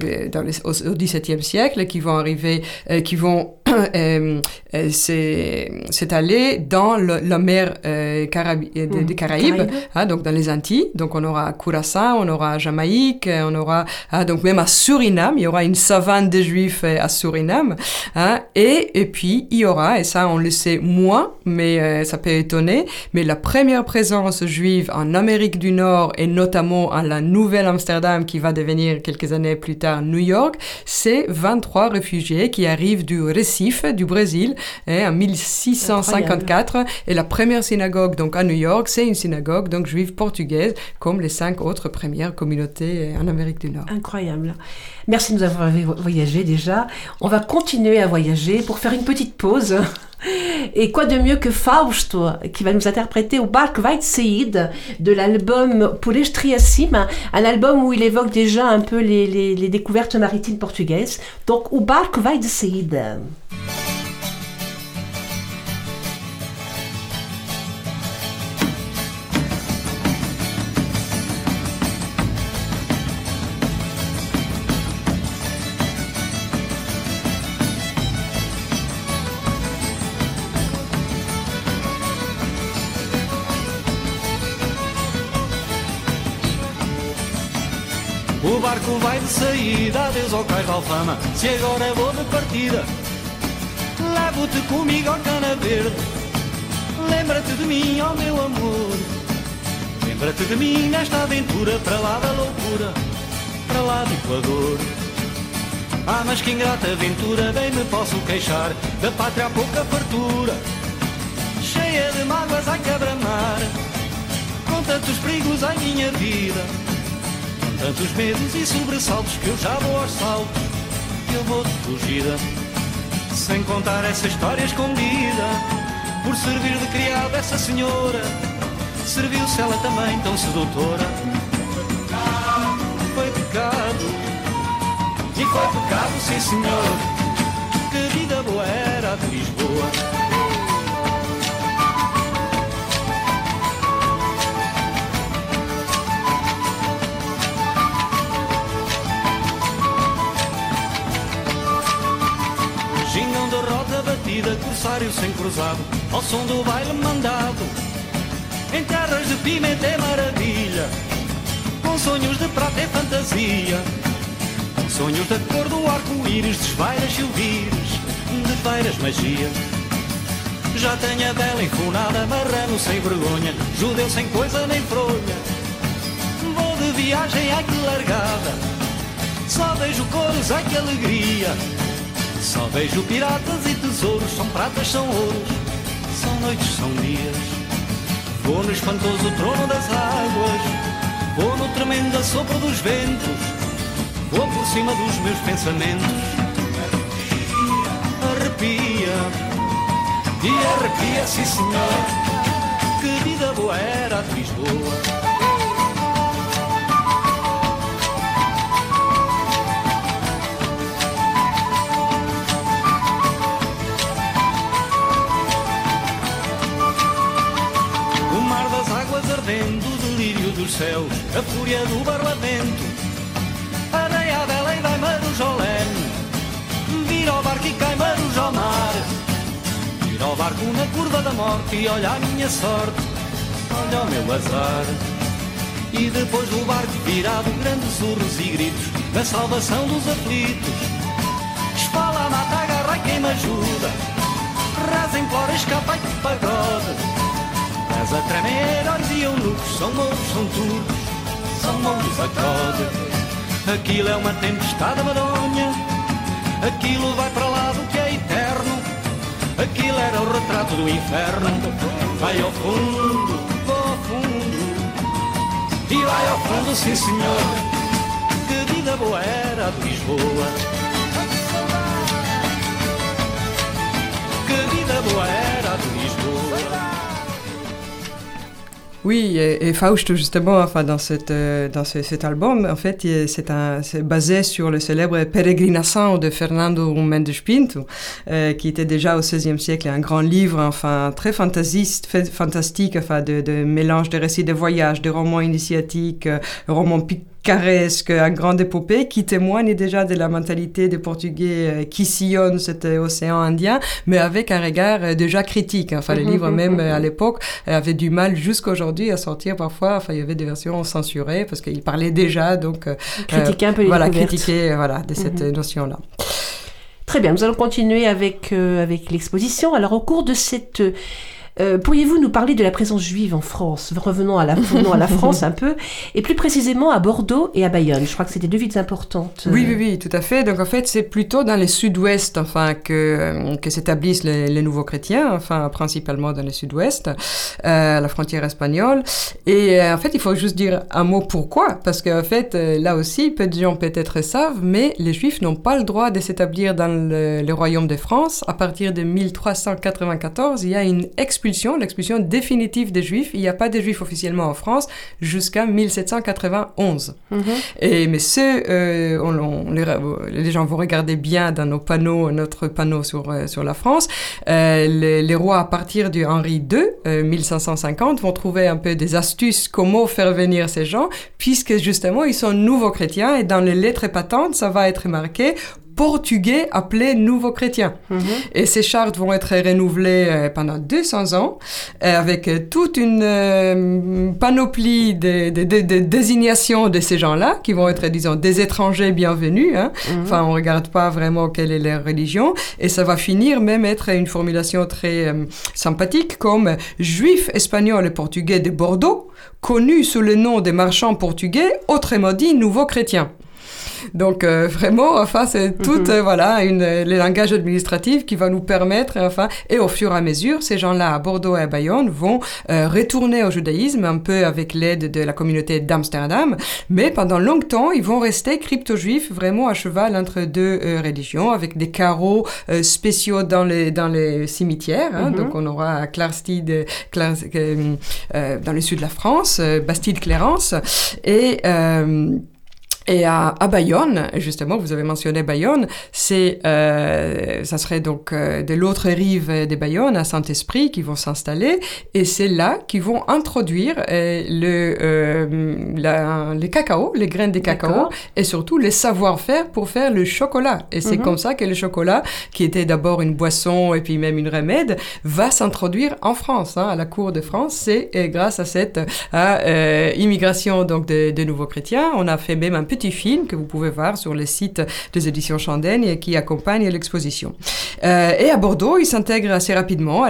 au, XVIIe siècle, qui vont arriver, euh, qui vont (coughs) euh, euh, s'é- s'étaler dans le- la mer euh, euh, des, Mhm. des Caraïbes, Caraïbes. hein, donc dans les Antilles. Donc on aura Curaçao, on aura Jamaïque, euh, on aura ah, donc même à Suriname, il y aura une savane de Juifs à Suriname. hein, et, et puis il y aura, et ça on le sait moins, mais ça peut étonner, mais la première présence juive en Amérique du Nord et notamment à la Nouvelle-Amsterdam qui va devenir quelques années plus tard New York, c'est 23 réfugiés qui arrivent du Du Brésil, hein, en 1654. Et la première synagogue donc à New York, c'est une synagogue donc juive portugaise, comme les cinq autres premières communautés euh, en Amérique du Nord. Incroyable. Merci de nous avoir vo- voyagé déjà. On va continuer à voyager pour faire une petite pause. Et quoi de mieux que Fausto, qui va nous interpréter au Bark Seed de l'album Pulestriacim, un album où il évoque déjà un peu les, découvertes maritimes portugaises. Donc, au Bark White saída, adeus ao cais de Alfama. Se agora vou de partida, levo-te comigo ao cana verde. Lembra-te de mim, ó meu amor. Lembra-te de mim nesta aventura, para lá da loucura, para lá do Equador. Ah, mas que ingrata aventura, bem me posso queixar da pátria há pouca fartura, cheia de mágoas a quebra-mar, com tantos perigos à minha vida. Tantos medos e sobressaltos que eu já vou aos saltos, eu vou de fugida. Sem contar essa história escondida, por servir de criada essa senhora, serviu-se ela também tão sedutora. Foi pecado, e foi pecado, sim senhor, que vida boa era de Lisboa. Gingão de roda batida, corsário sem cruzado, ao som do baile mandado. Em terras de pimenta é maravilha, com sonhos de prata e fantasia. Com sonhos da cor do arco-íris, desvairas silvires, de feiras magia. Já tenho a bela enfunada, marrano sem vergonha, judeu sem coisa nem fronha. Vou de viagem, ai que largada, só vejo cores, ai que alegria. Só vejo piratas e tesouros, são pratas, são ouros, são noites, são dias. Vou no espantoso trono das águas, vou no tremendo assopro dos ventos, vou por cima dos meus pensamentos. Arrepia, e arrepia, sim senhor, que vida boa era a Lisboa. A fúria do barlavento. Areia a vela e vai Marujolene, vira o barco e cai Marujolene ao mar. Vira o barco na curva da morte e olha a minha sorte, olha o meu azar. E depois do barco virado, grandes urros e gritos da salvação dos aflitos. Espala, mata, agarra quem me ajuda. Reza, implora, escapa e pagode. Mas a tremer, olhos e eunucos, são mouros, são turcos, são mouros a code. Aquilo é uma tempestade madonha, aquilo vai para lá do que é eterno. Aquilo era o retrato do inferno. Vai ao fundo, vou ao fundo. E vai ao fundo, sim senhor. Que vida boa era de Lisboa. Que vida boa era de Lisboa. Oui, et, et, Fausto justement, enfin dans cette euh, dans ce, cet album, en fait, c'est basé sur le célèbre Peregrinação de Fernando Mendes Pinto, euh, qui était déjà au XVIe siècle un grand livre, enfin très fantasiste, fantastique, enfin de, de mélange de récits de voyage, de romans initiatiques, euh, romans picaresque, un grand épopée qui témoigne déjà de la mentalité des Portugais qui sillonnent cet océan Indien, mais avec un regard déjà critique. Enfin, les livres même à l'époque avaient du mal jusqu'aujourd'hui à sortir parfois. Enfin, il y avait des versions censurées parce qu'ils parlaient déjà, donc critiquer un peu les voilà, critiquer voilà de cette Mhm. notion-là. Très bien, nous allons continuer avec, euh, avec l'exposition. Alors, au cours de cette. Euh, Pourriez-vous nous parler de la présence juive en France Revenons à la, revenons à la (laughs) France un peu, et plus précisément à Bordeaux et à Bayonne? Je crois que c'était deux villes importantes. Oui, oui, oui, tout à fait. Donc en fait, c'est plutôt dans les sud-ouest, enfin, que, euh, que s'établissent les, les, nouveaux chrétiens, enfin, principalement dans le sud-ouest, euh, la frontière espagnole. Et euh, en fait, il faut juste dire un mot pourquoi, parce qu'en fait, euh, là aussi, peu de gens peut-être savent, mais les juifs n'ont pas le droit de s'établir dans le, le, royaume de France. À partir de 1394, il y a une expulsion, l'expulsion définitive des juifs. Il n'y a pas de juifs officiellement en France jusqu'à 1791. Mm -hmm. Et mais ceux, euh, on, on, les, les, gens vont regarder bien dans nos panneaux, notre panneau sur, euh, sur la France. Euh, les, les, rois, à partir du Henri II, 1550, vont trouver un peu des astuces comment faire venir ces gens, puisque justement, ils sont nouveaux chrétiens et dans les lettres patentes, ça va être marqué portugais appelés nouveaux chrétiens. Mm -hmm. Et ces chartes vont être renouvelées euh, pendant 200 ans euh, avec euh, toute une panoplie de, de, de, de, désignations de ces gens-là qui vont être, disons, des étrangers bienvenus. Hein. Mm -hmm. Enfin, on regarde pas vraiment quelle est leur religion. Et ça va finir même être une formulation très sympathique comme juifs espagnols et portugais de Bordeaux, connus sous le nom des marchands portugais, autrement dit nouveaux chrétiens. Donc euh, vraiment, enfin, c'est tout, mm -hmm. euh, voilà, une, les langages administratifs qui va nous permettre, enfin, et au fur et à mesure, ces gens-là à Bordeaux et à Bayonne vont euh, retourner au judaïsme un peu avec l'aide de la communauté d'Amsterdam, mais pendant longtemps, ils vont rester crypto-juifs, vraiment à cheval entre deux religions, avec des carreaux spéciaux dans les, dans les cimetières. Hein, mm -hmm. Donc on aura Clarstide, Clar, dans le sud de la France, Bastide-Clérance, et et à, à, Bayonne, justement, vous avez mentionné Bayonne, c'est, euh, ça serait donc euh, de l'autre rive de Bayonne, à Saint-Esprit, qui vont s'installer, et c'est là qu'ils vont introduire euh, le, la, les cacao, les graines de cacao, et surtout les savoir-faire pour faire le chocolat. Et c'est mm -hmm. comme ça que le chocolat, qui était d'abord une boisson et puis même une remède, va s'introduire en France, hein, à la cour de France. C'est grâce à cette immigration donc de, de nouveaux chrétiens. On a fait même un petit film que vous pouvez voir sur le site des éditions Chandaigne qui accompagne l'exposition. Euh, et à Bordeaux, ils s'intègrent assez rapidement à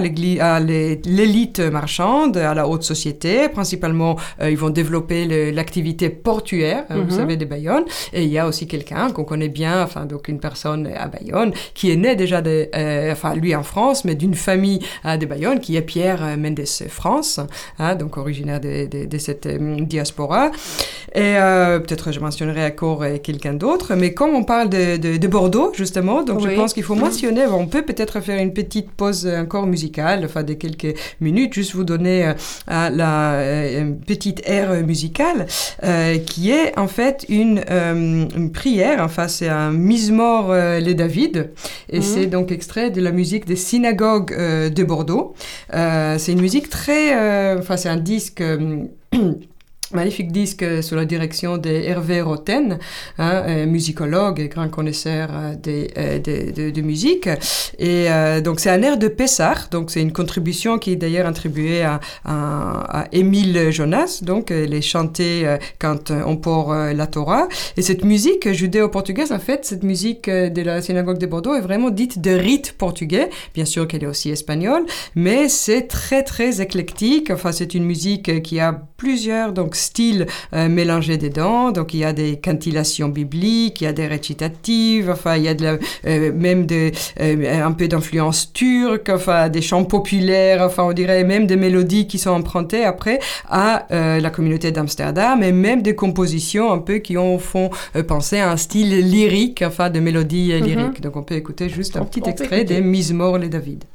l'élite marchande, à la haute société. Principalement, euh, ils vont développer l'activité portuaire, mm -hmm. vous savez, de Bayonne. Et il y a aussi quelqu'un qu'on connaît bien, enfin, donc une personne à Bayonne, qui est né déjà, de, euh, enfin, lui en France, mais d'une famille de Bayonne, qui est Pierre Mendes France, hein, donc originaire de, de, de cette diaspora. Et peut-être je mentionnerai encore quelqu'un d'autre, mais comme on parle de, de, de Bordeaux, justement, donc oui. je pense qu'il faut mentionner, on peut peut-être faire une petite pause encore musicale, enfin de quelques minutes, juste vous donner euh, la euh, une petite aire musicale euh, qui est en fait une, une prière, enfin c'est un Mismor les David, et -hmm. c'est donc extrait de la musique des synagogues de Bordeaux. c'est une musique très, enfin c'est un disque (clears throat) magnifique disque sous la direction de Hervé Roten, hein, musicologue et grand connaisseur euh, euh, de, musique. Et euh, donc c'est un air de Pessar, donc c'est une contribution qui est d'ailleurs attribuée à, Émile Jonas, donc elle est chantée quand on porte la Torah. Et cette musique judéo-portugaise, en fait, cette musique de la synagogue de Bordeaux est vraiment dite de rite portugais, bien sûr qu'elle est aussi espagnole, mais c'est très très éclectique, enfin c'est une musique qui a plusieurs donc styles euh, mélangés dedans. Donc il y a des cantillations bibliques, il y a des récitatives, enfin il y a de la, euh, même euh, un peu d'influence turque, enfin des chants populaires, enfin on dirait même des mélodies qui sont empruntées après à la communauté d'Amsterdam et même des compositions un peu qui ont font penser à un style lyrique, enfin de mélodies mm lyriques. Donc on peut écouter juste un petit extrait des Mismor et David.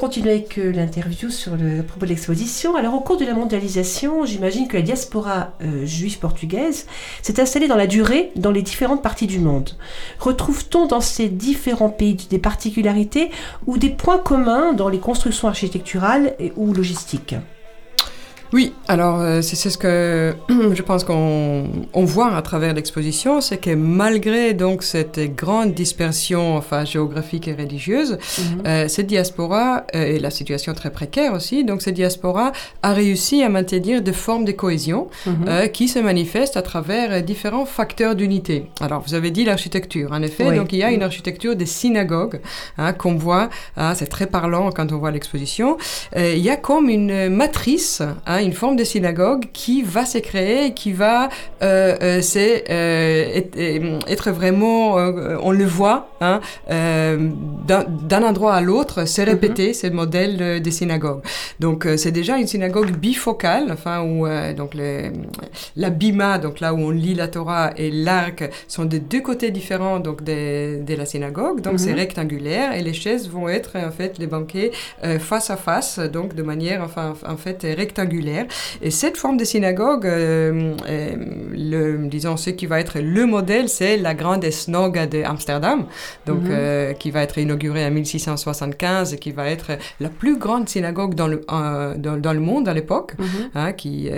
Continuer avec euh, l'interview sur le propos de l'exposition. Alors, au cours de la mondialisation, j'imagine que la diaspora euh, juive portugaise s'est installée dans la durée dans les différentes parties du monde. Retrouve-t-on dans ces différents pays des particularités ou des points communs dans les constructions architecturales et, ou logistiques? Oui, alors euh, c'est ce que (clears throat) je pense qu'on voit à travers l'exposition, c'est que malgré donc cette grande dispersion enfin géographique et religieuse, mhm. euh, cette diaspora euh, et la situation très précaire aussi, donc cette diaspora a réussi à maintenir des formes de cohésion mhm. qui se manifestent à travers différents facteurs d'unité. Alors vous avez dit l'architecture, en effet, donc il y a une architecture des synagogues hein, qu'on voit, hein, c'est très parlant quand on voit l'exposition. il y a comme une matrice. Hein, une forme de synagogue qui va se créer, qui va euh, euh, euh, être, vraiment, on le voit, hein, d'un endroit à l'autre, c'est répété, mm ce modèle des synagogues. Donc c'est déjà une synagogue bifocale, enfin où donc la bima, donc là où on lit la Torah, et l'arc sont de deux côtés différents donc de, de la synagogue, donc c'est mhm. rectangulaire et les chaises vont être en fait les banquets face à face, donc de manière enfin en fait rectangulaire. Et cette forme de synagogue, euh, euh, le, disons, ce qui va être le modèle, c'est la grande synagogue d'Amsterdam, donc mhm. euh, qui va être inaugurée en 1675 et qui va être la plus grande synagogue dans le, dans, le monde à l'époque, mhm. hein, qui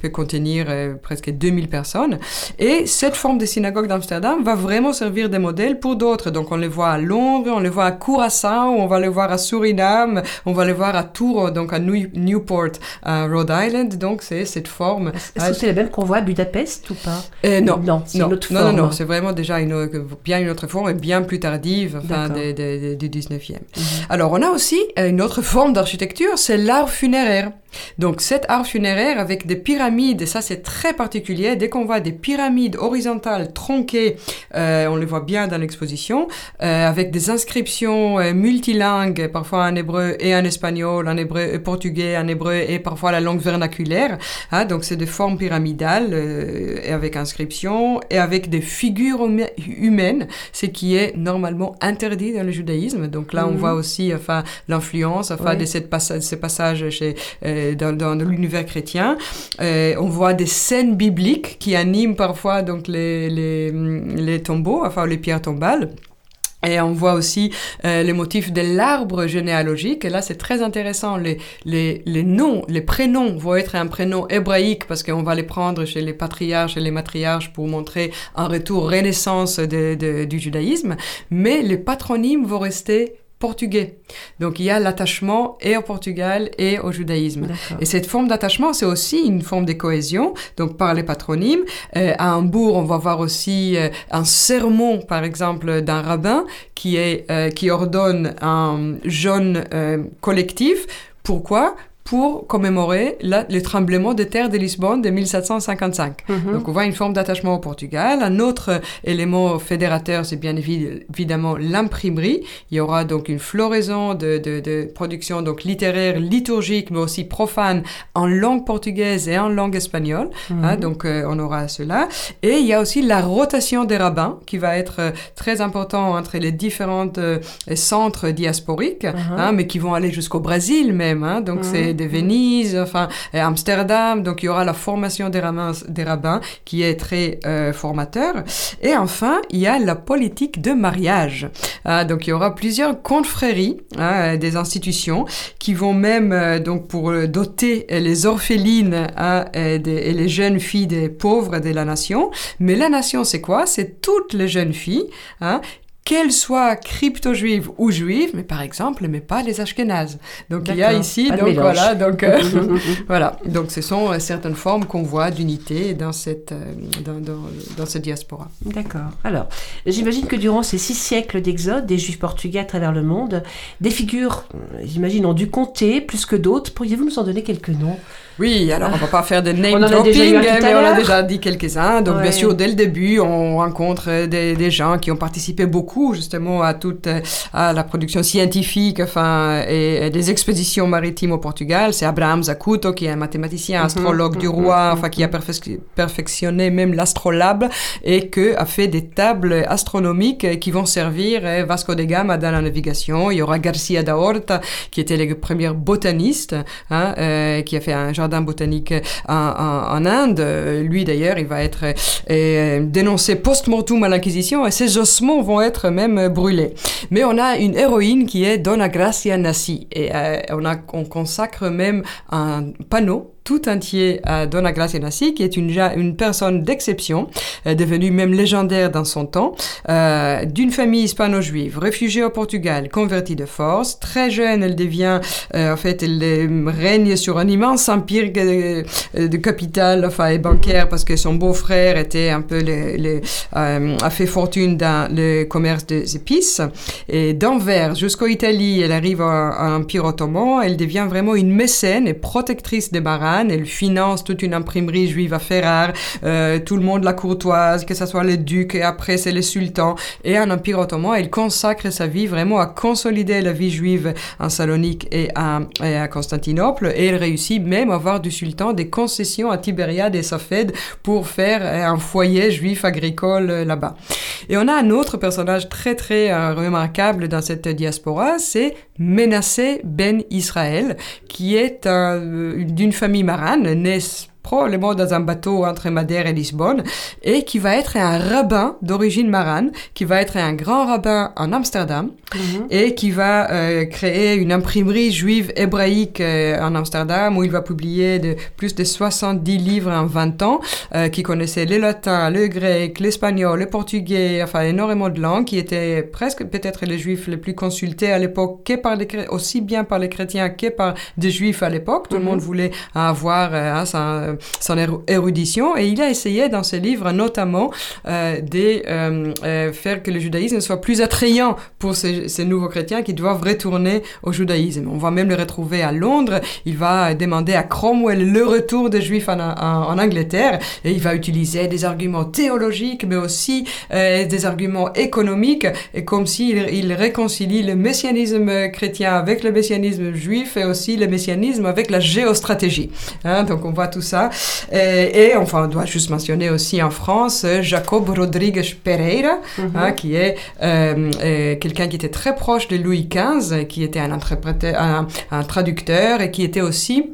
peut contenir presque 2000 personnes. Et cette forme de synagogue d'Amsterdam va vraiment servir de modèle pour d'autres. Donc on le voit à Londres, on le voit à Curaçao, on va le voir à Suriname, on va le voir à Tours, donc à Newport, à Rhode Island, donc c'est cette forme. Est-ce que c'est la même qu'on voit à Budapest ou pas Euh, non, Non, c'est non, une autre non, forme. non, non, c'est vraiment déjà une, au- bien une autre forme et bien plus tardive, enfin, du 19e. Mhm. Alors, on a aussi euh, une autre forme d'architecture, c'est l'art funéraire. Donc, cet art funéraire avec des pyramides, et ça c'est très particulier, dès qu'on voit des pyramides horizontales tronquées, euh, on les voit bien dans l'exposition, euh, avec des inscriptions euh, multilingues, parfois en hébreu et en espagnol, en hébreu et portugais, en hébreu et parfois la langue vernaculaire. hein. donc, c'est des formes pyramidales euh, et avec inscription et avec des figures huma- humaines, ce qui est normalement interdit dans le judaïsme. Donc là, on Mhm. voit aussi enfin, l'influence enfin, Oui. de cette passa- ces passages chez, euh, dans, dans l'univers chrétien. Euh, on voit des scènes bibliques qui animent parfois donc, les, les, les tombeaux, enfin les pierres tombales. Et on voit aussi euh, les motifs de l'arbre généalogique. Et là, c'est très intéressant. Les, les, les noms, les prénoms vont être un prénom hébraïque parce qu'on va les prendre chez les patriarches et les matriarches pour montrer un retour renaissance de, de- du judaïsme. Mais les patronymes vont rester portugais. Donc il y a l'attachement et au Portugal et au judaïsme. Et cette forme d'attachement, c'est aussi une forme de cohésion, donc par les patronymes. Euh, à Hambourg, on va voir aussi euh, un sermon, par exemple, d'un rabbin qui, est, euh, qui ordonne un jeûne euh, collectif. Pourquoi? Pour commémorer la- le tremblement de terre de Lisbonne de 1755. Mhm. Donc on voit une forme d'attachement au Portugal. Un autre euh, élément fédérateur, c'est bien évi- évidemment l'imprimerie. Il y aura donc une floraison de, de, de production donc littéraire, liturgique, mais aussi profane en langue portugaise et en langue espagnole. Mhm. hein, donc euh, on aura cela. Et il y a aussi la rotation des rabbins qui va être euh, très important entre les différents centres diasporiques, Mhm. hein, mais qui vont aller jusqu'au Brésil même. hein. donc c'est de Venise, enfin et Amsterdam. Donc il y aura la formation des rabbins, qui est très euh, formateur. Et enfin, il y a la politique de mariage. Ah, donc il y aura plusieurs confréries, hein, des institutions qui vont même euh, donc pour euh, doter les orphelines hein, et les jeunes filles des pauvres de la nation. Mais la nation, c'est quoi? C'est toutes les jeunes filles. Hein, qu'elles soient crypto-juives ou juives, mais par exemple, mais pas les ashkénazes. Donc il y a ici, donc voilà, donc euh, (laughs) voilà, donc ce sont euh, certaines formes qu'on voit d'unité dans cette euh, dans, dans, dans cette diaspora. D'accord. Alors, j'imagine que durant ces six siècles d'exode des Juifs portugais à travers le monde, des figures, j'imagine, ont dû compter plus que d'autres. Pourriez-vous nous en donner quelques noms? Oui, alors on va pas faire de name dropping, mais on a déjà dit quelques-uns. Donc Ouais. bien sûr, dès le début, on rencontre des, des gens qui ont participé beaucoup justement à toute à la production scientifique, enfin et, et des expéditions maritimes au Portugal. C'est Abraham Zacuto qui est un mathématicien, astrologue du roi, enfin qui a perfec- perfectionné même l'astrolabe et que a fait des tables astronomiques qui vont servir euh, Vasco de Gama dans la navigation. Il y aura Garcia da Horta qui était le premier botaniste, hein, euh, qui a fait un jardin botanique en, Inde. Lui d'ailleurs, il va être euh, dénoncé post-mortem à l'Inquisition et ses ossements vont être même brûlés. Mais on a une héroïne qui est Donna Gracia Nassi et euh, on, a, on consacre même un panneau tout entier à Donna Gracia Nassi, qui est une, personne d'exception, euh, devenue même légendaire dans son temps, euh, d'une famille hispano-juive, réfugiée au Portugal, convertie de force. Très jeune, elle devient, euh, en fait, elle règne sur un immense empire euh, de capital, enfin, et bancaire, parce que son beau-frère était un peu le, le, a fait fortune dans le commerce des épices. Et d'Anvers jusqu'en Italie, elle arrive à, à l'Empire ottoman. Elle devient vraiment une mécène et protectrice des marins. Elle finance toute une imprimerie juive à Ferrare. Euh, tout le monde la courtoise, que ce soit les ducs et après c'est les sultans. Et en Empire ottoman, elle consacre sa vie vraiment à consolider la vie juive en Salonique et à, Constantinople. Et elle réussit même à avoir du sultan des concessions à Tibériade et Safed pour faire euh, un foyer juif agricole euh, là-bas. Et on a un autre personnage très très remarquable dans cette diaspora, c'est Menassé Ben Israël, qui est euh, d'une famille marane, né probablement dans un bateau entre Madère et Lisbonne, et qui va être un rabbin d'origine marane, qui va être un grand rabbin en Amsterdam, mhm. et qui va euh, créer une imprimerie juive hébraïque euh, en Amsterdam, où il va publier de, plus de 70 livres en 20 ans, euh, qui connaissait le latin, le grec, l'espagnol, le portugais, enfin énormément de langues, qui étaient presque peut-être les juifs les plus consultés à l'époque, par les, aussi bien par les chrétiens que par des juifs à l'époque. Tout le mhm. monde voulait avoir hein, son, érudition, et il a essayé dans ses livres notamment de faire que le judaïsme soit plus attrayant pour ces, nouveaux chrétiens qui doivent retourner au judaïsme. On va même le retrouver à Londres. Il va demander à Cromwell le retour des Juifs en, Angleterre et il va utiliser des arguments théologiques, mais aussi euh, des arguments économiques, et comme s'il il réconcilie le messianisme chrétien avec le messianisme juif et aussi le messianisme avec la géostratégie. Hein, donc on voit tout ça. Et, et, enfin, on doit juste mentionner aussi en France Jacob Rodrigues Pereira, hein, qui est euh, euh, quelqu'un qui était très proche de Louis XV, qui était un, un, un traducteur et qui était aussi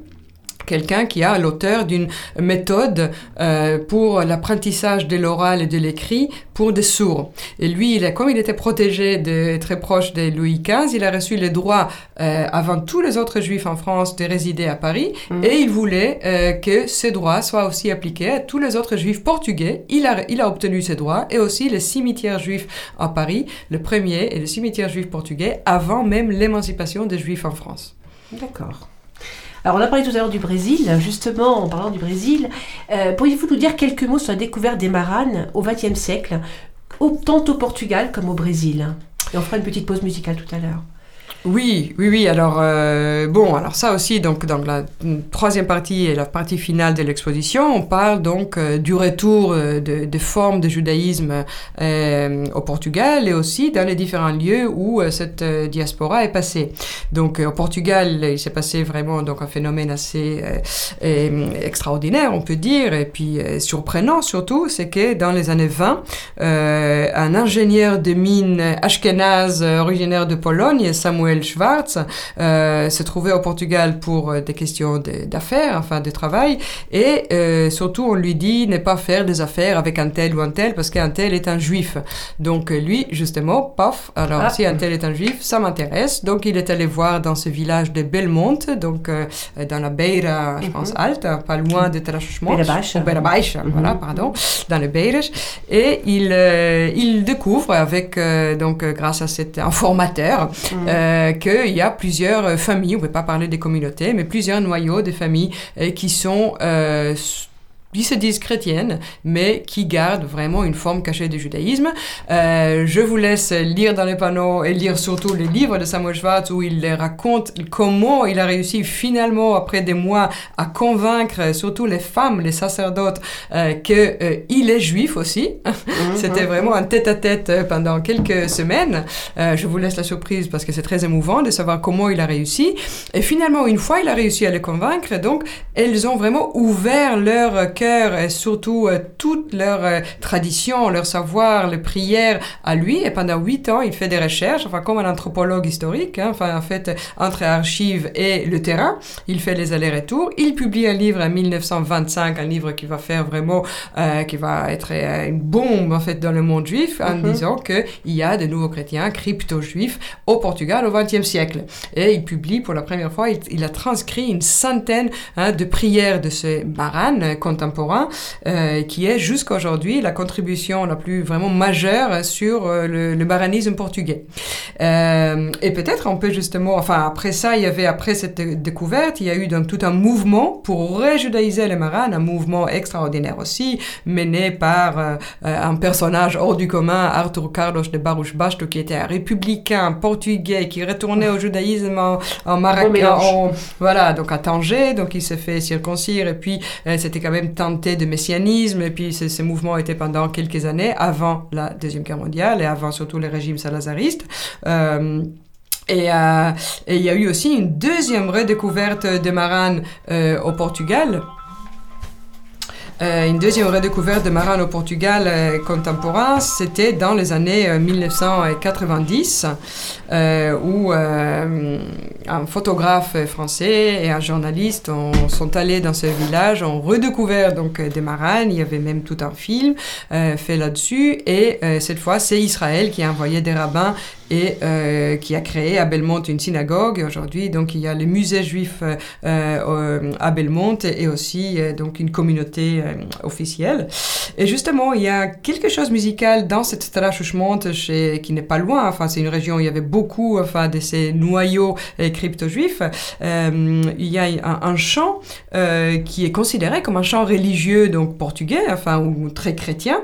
quelqu'un qui a l'auteur d'une méthode euh, pour l'apprentissage de l'oral et de l'écrit pour des sourds. Et lui, il comme il était protégé de, très proche de Louis XV, il a reçu le droit, euh, avant tous les autres juifs en France, de résider à Paris, mmh. et il voulait euh, que ces droits soient aussi appliqués à tous les autres juifs portugais. Il a, il a obtenu ces droits, et aussi le cimetière juif à Paris, le premier, et le cimetière juif portugais, avant même l'émancipation des juifs en France. D'accord. Alors, on a parlé tout à l'heure du Brésil. Justement, en parlant du Brésil, euh, pourriez-vous nous dire quelques mots sur la découverte des maranes au XXe siècle, tant au Portugal comme au Brésil? Et on fera une petite pause musicale tout à l'heure. Oui, oui, oui. Alors, euh, bon, alors ça aussi, donc, dans la troisième partie et la partie finale de l'exposition, on parle donc euh, du retour euh, de, de, formes de judaïsme au Portugal et aussi dans les différents lieux où cette diaspora est passée. Donc, au Portugal, il s'est passé vraiment donc un phénomène assez extraordinaire, on peut dire, et puis surprenant surtout, c'est que dans les années 20, un ingénieur de mine ashkénaze originaire de Pologne, Samuel Schwartz euh, se trouvait au Portugal pour euh, des questions d'affaires, enfin de travail, et euh, surtout on lui dit ne pas faire des affaires avec un tel ou un tel parce qu'un tel est un juif. Donc lui, justement, paf, alors ah. si un tel est un juif, ça m'intéresse. Donc il est allé voir dans ce village de Belmonte, donc dans la Beira, je pense, mm pas loin de Trás-os-Montes. Beira Baixa. Mhm. voilà, pardon, dans le Beiras. Et il, il découvre avec, donc grâce à cet informateur, mhm. Qu'il y a plusieurs euh, familles, on ne peut pas parler des communautés, mais plusieurs noyaux de familles euh, qui sont qui se disent chrétiennes, mais qui gardent vraiment une forme cachée du judaïsme. Euh, je vous laisse lire dans les panneaux et lire surtout les livres de Samuel Schwartz où il raconte comment il a réussi finalement, après des mois, à convaincre surtout les femmes, les sacerdotes, euh, qu'il euh, est juif aussi. Mhm. (laughs) C'était vraiment un tête-à-tête -tête pendant quelques semaines. Euh, je vous laisse la surprise parce que c'est très émouvant de savoir comment il a réussi. Et finalement, une fois il a réussi à les convaincre, donc elles ont vraiment ouvert leur cœur et surtout euh, toute leur euh, tradition, leur savoir, les prières à lui. Et pendant huit ans, il fait des recherches, enfin comme un anthropologue historique, hein, enfin en fait entre archives et le terrain, il fait les allers-retours. Il publie un livre en 1925, un livre qui va faire vraiment, euh, qui va être une bombe en fait dans le monde juif, en mhm. disant que il y a de nouveaux chrétiens crypto-juifs au Portugal au XXe siècle. Et il publie pour la première fois, il, a transcrit une centaine hein, de prières de ces maranes contemporains euh, qui est jusqu'à aujourd'hui la contribution la plus vraiment majeure sur euh, le, le, baranisme portugais. Euh, et peut-être on peut justement, enfin après ça, il y avait après cette découverte, il y a eu donc tout un mouvement pour réjudaïser les marans, un mouvement extraordinaire aussi, mené par un personnage hors du commun, Arthur Carlos de Baruch Basto, qui était un républicain portugais qui retournait au judaïsme en, en Marrakech, voilà, donc à Tanger, donc il s'est fait circoncire et puis c'était quand même de messianisme, et puis ces, mouvements étaient pendant quelques années, avant la Deuxième Guerre mondiale et avant surtout les régimes salazaristes. Euh, euh, et il y a eu aussi une deuxième redécouverte de Maran euh, au Portugal. Une deuxième redécouverte de Maran au Portugal contemporain, c'était dans les années 1990, où un photographe français et un journaliste ont, sont allés dans ce village, ont redécouvert donc des maranes. Il y avait même tout un film fait là-dessus. Et cette fois, c'est Israël qui a envoyé des rabbins et euh, qui a créé à Belmont une synagogue. Aujourd'hui, donc il y a le musée juif euh, euh, à Belmont et, aussi donc une communauté officielle. Et justement, il y a quelque chose musical dans cette Trashouchmont qui n'est pas loin. Enfin, c'est une région où il y avait beaucoup enfin de ces noyaux crypto-juifs. il y a un, chant qui est considéré comme un chant religieux donc portugais, enfin ou très chrétien,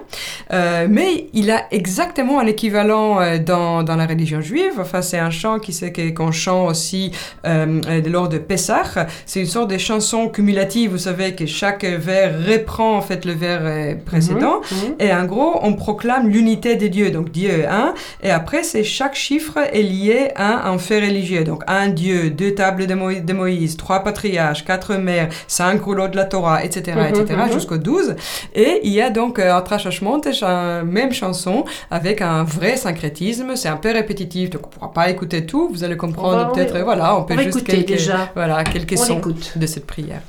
mais il a exactement un équivalent dans dans la religion juive. Enfin, c'est un chant qui c'est qu'on chante aussi euh, lors de Pessah. C'est une sorte de chanson cumulative. Vous savez que chaque vers reprend en fait le vers euh, précédent. Et en gros, on proclame l'unité des dieux. Donc Dieu est un. Et après, c'est chaque chiffre est lié à un fait religieux. Donc un Dieu, deux tables de, Moïse, trois patriarches, quatre mères, cinq rouleaux de la Torah, etc., etc., mhm, jusqu'au 12. Et il y a donc euh, un trachachement, même chanson avec un vrai syncrétisme. C'est un peu répétitif, donc on ne pourra pas écouter tout. Vous allez comprendre peut-être. Voilà, on peut juste quelques, déjà. Voilà, quelques sons de cette prière.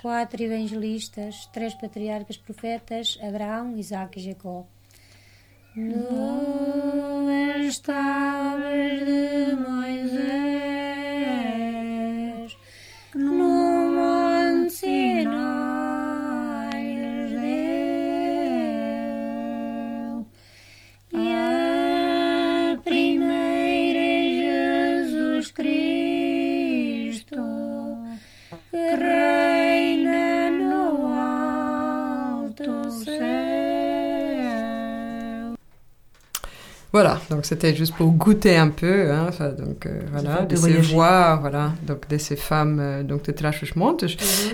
Quatro evangelistas, três patriarcas profetas, Abraão, Isaac e Jacó. Duas tábuas de Moisés, Voilà, donc c'était juste pour goûter un peu, hein, donc euh, voilà, de, ces voix, voilà, donc de ces femmes, euh, donc de Trashusmontes. Mm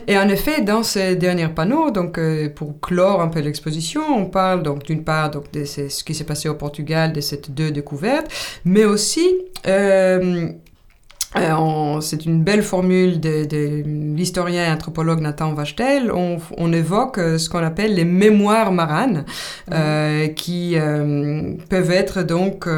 Et en effet, dans ces derniers panneaux, donc euh, pour clore un peu l'exposition, on parle donc d'une part donc de ce qui s'est passé au Portugal, de ces deux découvertes, mais aussi euh, c'est une belle formule de, l'historien et anthropologue Nathan Vachtel. On, évoque euh, ce qu'on appelle les mémoires maranes, euh, qui peuvent être donc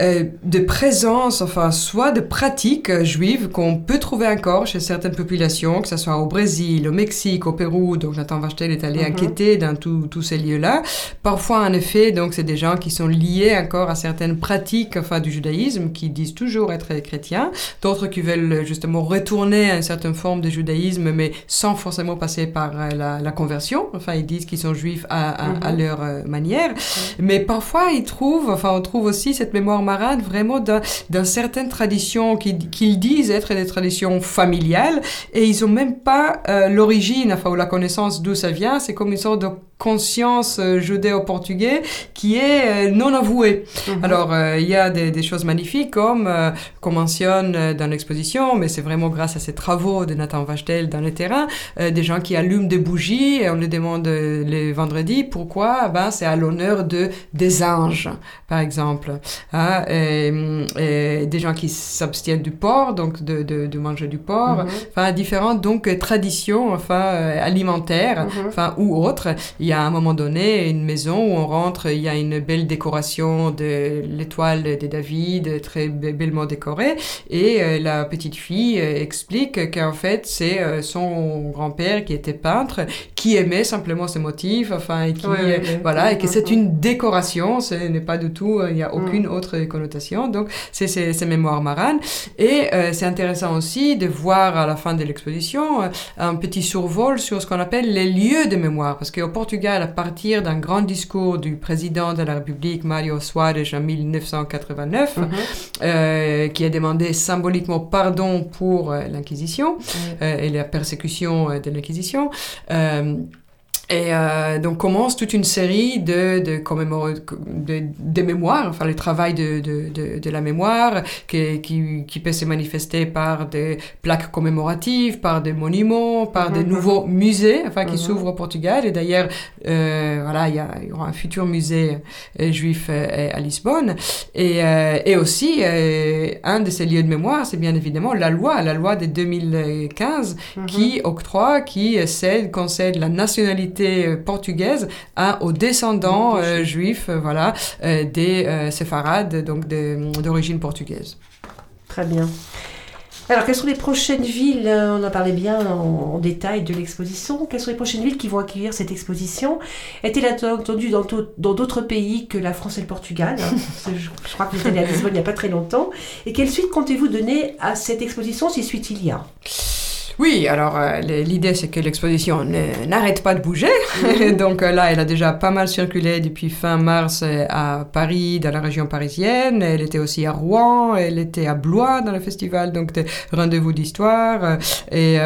euh, de présence, enfin, soit de pratiques euh, juives qu'on peut trouver encore chez certaines populations, que ce soit au Brésil, au Mexique, au Pérou. Donc, Nathan Vachtel est allé mhm. enquêter dans tous ces lieux-là. Parfois, en effet, donc, c'est des gens qui sont liés encore à certaines pratiques, enfin, du judaïsme, qui disent toujours être chrétiens. D'autres qui veulent justement retourner à une certaine forme de judaïsme, mais sans forcément passer par euh, la, conversion. Enfin, ils disent qu'ils sont juifs à, mhm. leur manière. Mais parfois, ils trouvent, enfin, on trouve aussi cette mémoire marade vraiment dans certaines traditions qu'ils disent être des traditions familiales et ils ont même pas euh, l'origine, enfin, ou la connaissance d'où ça vient. C'est comme une sorte de conscience euh, judéo-portugais qui est euh, non avouée. Mhm. Alors, il y a des, choses magnifiques comme qu'on mentionne dans l'exposition, mais c'est vraiment grâce à ces travaux de Nathan Vachtel dans le terrain, des gens qui allument des bougies et on les demande les vendredis pourquoi? Ben, c'est à l'honneur de des anges, par exemple. Hein, et, des gens qui s'abstiennent du porc, donc de, de, manger du porc, mhm. enfin différentes donc traditions enfin euh, alimentaires, mhm. enfin ou autres. Il y a à un moment donné une maison où on rentre, il y a une belle décoration de l'étoile de David, très bellement décorée, et euh, la petite fille euh, explique qu'en fait c'est son grand-père qui était peintre, qui aimait simplement ces motifs, enfin et qui voilà, et que c'est une décoration, ce n'est pas du tout, il n'y a aucune autre connotations. Donc, c'est ces mémoires maranes. Et euh, c'est intéressant aussi de voir à la fin de l'exposition euh, un petit survol sur ce qu'on appelle les lieux de mémoire. Parce qu'au Portugal, à partir d'un grand discours du président de la République, Mario Soares, en 1989, mhm. euh, qui a demandé symboliquement pardon pour l'Inquisition et la persécution de l'Inquisition, um, Et euh, donc commence toute une série de, de, de, de mémoires, enfin le travail de, de, de la mémoire qui, qui, qui, peut se manifester par des plaques commémoratives, par des monuments, par des mhm. nouveaux musées enfin, qui mhm. s'ouvrent au Portugal. Et d'ailleurs, euh, voilà, il y, y, aura un futur musée euh, juif euh, à Lisbonne. Et, euh, et aussi, euh, un de ces lieux de mémoire, c'est bien évidemment la loi, la loi de 2015 mhm. qui octroie, qui cède, concède la nationalité euh, portugaise à, aux descendants euh, juifs euh, voilà, des séfarades, donc d'origine portugaise. Très bien. Alors, quelles sont les prochaines villes On en parlait bien en, détail de l'exposition. Quelles sont les prochaines villes qui vont accueillir cette exposition? Est-elle attendue dans d'autres pays que la France et le Portugal? Hein? (laughs) je, je, crois que vous êtes allé à Lisbonne il n'y a pas très longtemps. Et quelle suite comptez-vous donner à cette exposition, si suite il y a? Oui, alors euh, l'idée c'est que l'exposition n'arrête pas de bouger. Mhm. (laughs) Donc euh, là, elle a déjà pas mal circulé depuis fin mars euh, à Paris, dans la région parisienne. Elle était aussi à Rouen, elle était à Blois dans le festival, donc des rendez-vous d'histoire. Et,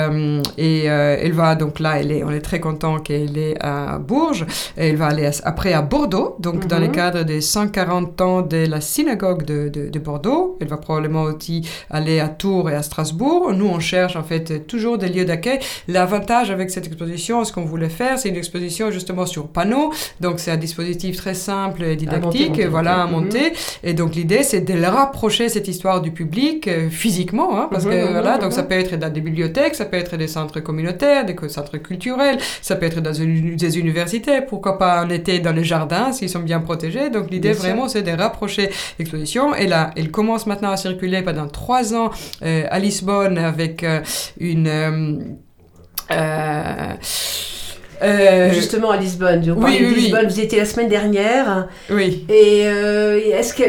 et elle va donc là, elle est, on est très content qu'elle est à Bourges. elle va aller après à Bordeaux, donc dans le mhm. cadre des 140 ans de la synagogue de, de, de, Bordeaux. Elle va probablement aussi aller à Tours et à Strasbourg. Nous, on cherche en fait toujours des lieux d'accueil. L'avantage avec cette exposition, ce qu'on voulait faire, c'est une exposition justement sur panneau. Donc c'est un dispositif très simple et didactique, voilà, à monter. Et donc l'idée, c'est de rapprocher cette histoire du public euh, physiquement, hein, parce mhm, que mhm, voilà, donc ça mhm. peut être dans des bibliothèques, ça peut être des centres communautaires, des centres culturels, ça peut être dans des universités, pourquoi pas en été dans les jardins s'ils sont bien protégés. Donc l'idée vraiment, c'est de rapprocher l'exposition. Et là, elle commence maintenant à circuler pendant trois ans euh, à Lisbonne avec euh, une euh, euh, euh, Justement à Lisbonne. Vous oui, oui, Lisbonne, vous étiez la semaine dernière. Oui. Et euh, est-ce que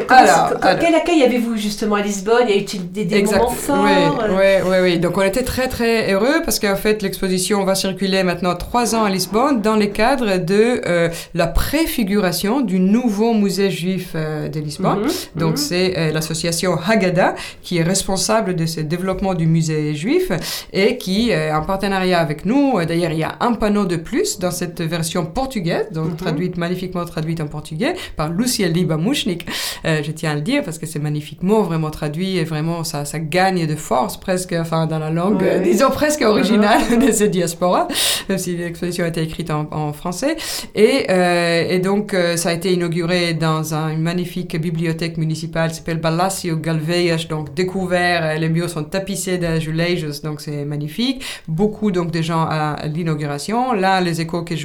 quel accueil avez-vous justement à Lisbonne? Y a eu des, des moments forts? Oui, oui, oui, Donc on était très très heureux parce qu'en fait l'exposition va circuler maintenant trois ans à Lisbonne dans le cadre de euh, la préfiguration du nouveau musée juif de Lisbonne. Mhm, Donc mhm. c'est l'association Haggadah qui est responsable de ce développement du musée juif et qui, en partenariat avec nous, d'ailleurs il y a un panneau de plus dans cette version portugaise, donc mhm. traduite, magnifiquement traduite en portugais par Lucia Liba Mushnik. Euh, je tiens à le dire parce que c'est magnifiquement vraiment traduit et vraiment ça, ça gagne de force presque, enfin dans la langue, disons presque originale de cette diaspora, même si l'exposition a été écrite en, français. Et, euh, et donc euh, ça a été inauguré dans une magnifique bibliothèque municipale qui s'appelle Palacio Galveias, donc découvert, les murs sont tapissés d'azulejos, donc c'est magnifique. Beaucoup donc de gens à l'inauguration. Là, les échos que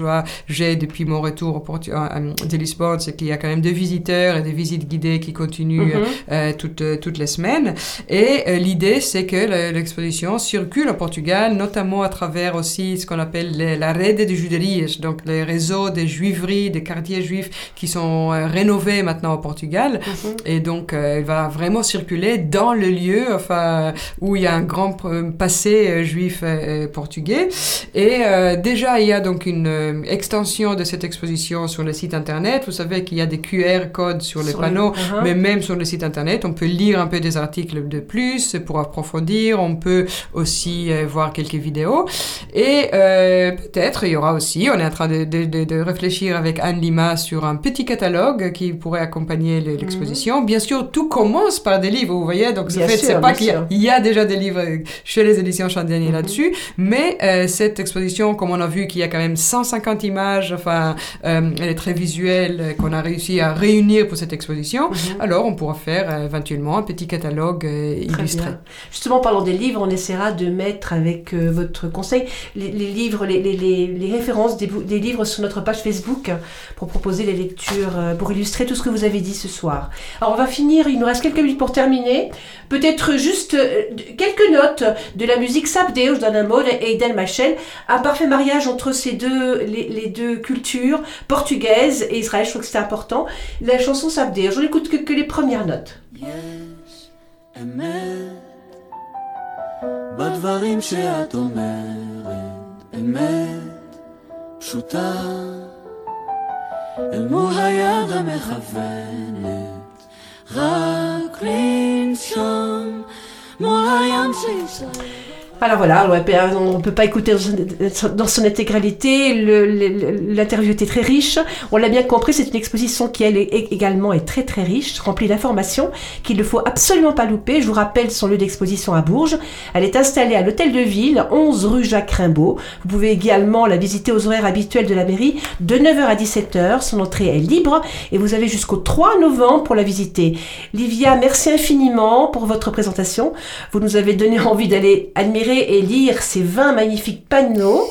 j'ai depuis mon retour au de Lisbonne, c'est qu'il y a quand même des visiteurs et des visites guidées qui continuent mhm. euh, toutes, toutes les semaines. Et euh, l'idée, c'est que l'exposition circule au Portugal, notamment à travers aussi ce qu'on appelle la rede de juderies, donc les réseaux des juiveries, des quartiers juifs qui sont euh, rénovés maintenant au Portugal. Mhm. Et donc, elle va vraiment circuler dans le lieu enfin, où il y a un grand passé juif portugais. Et déjà, il y a donc donc une euh, extension de cette exposition sur le site internet. Vous savez qu'il y a des QR codes sur les panneaux, uh-huh. mais même sur le site internet, on peut lire un peu des articles de plus pour approfondir. On peut aussi euh, voir quelques vidéos. Et euh, peut-être il y aura aussi, on est en train de, de, réfléchir avec Anne Lima sur un petit catalogue qui pourrait accompagner l'exposition. Mm-hmm. Bien sûr, tout commence par des livres, vous voyez. Donc, fait, c'est pas qu'il y, a déjà des livres chez les éditions Chandelier mm-hmm. là-dessus, mais cette exposition, comme on a vu qu'il y a quand même 150 images, enfin, euh, elle est très visuelle, euh, qu'on a réussi à réunir pour cette exposition. Mhm. Alors, on pourra faire euh, éventuellement un petit catalogue illustré. Justement, parlant des livres, on essaiera de mettre avec votre conseil les, livres, les, les, les références des, des, livres sur notre page Facebook pour proposer les lectures, pour illustrer tout ce que vous avez dit ce soir. Alors, on va finir, il nous reste quelques minutes pour terminer. Peut-être juste quelques notes de la musique Sabdeus d'Anamol et Del Machel, un parfait mariage entre ces deux, les, les, deux cultures, portugaises et Israël, je trouve que c'est important. La chanson Sabder, je n'écoute que, que les premières notes. Yes, אמת, בדברים שאת אומרת, אמת פשוטה, אל מול היד המכוונת, רק לנשום מול הים שישראל alors voilà, on ne peut pas écouter dans son intégralité. L'interview était très riche. On l'a bien compris, c'est une exposition qui, elle, également est très très riche, remplie d'informations qu'il ne faut absolument pas louper. Je vous rappelle son lieu d'exposition à Bourges. Elle est installée à l'Hôtel de Ville, 11 rue Jacques Rimbaud. Vous pouvez également la visiter aux horaires habituels de la mairie, de 9h à 17h. Son entrée est libre et vous avez jusqu'au 3 novembre pour la visiter. Livia, merci infiniment pour votre présentation. Vous nous avez donné envie d'aller admirer et lire ces 20 magnifiques panneaux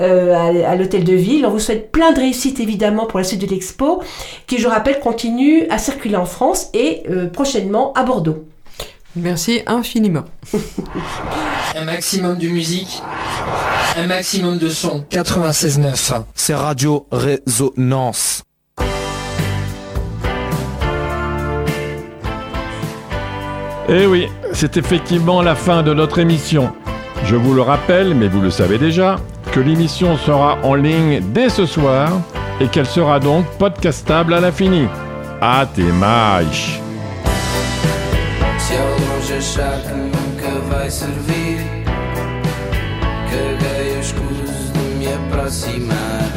euh, à, l'hôtel de ville. On vous souhaite plein de réussite évidemment pour la suite de l'expo, qui je rappelle continue à circuler en France et euh, prochainement à Bordeaux. Merci infiniment. (laughs) un maximum de musique, un maximum de son. 96.9. C'est Radio Résonance. Eh oui, c'est effectivement la fin de notre émission. Je vous le rappelle, mais vous le savez déjà, que l'émission sera en ligne dès ce soir et qu'elle sera donc podcastable à l'infini. Me aproximar.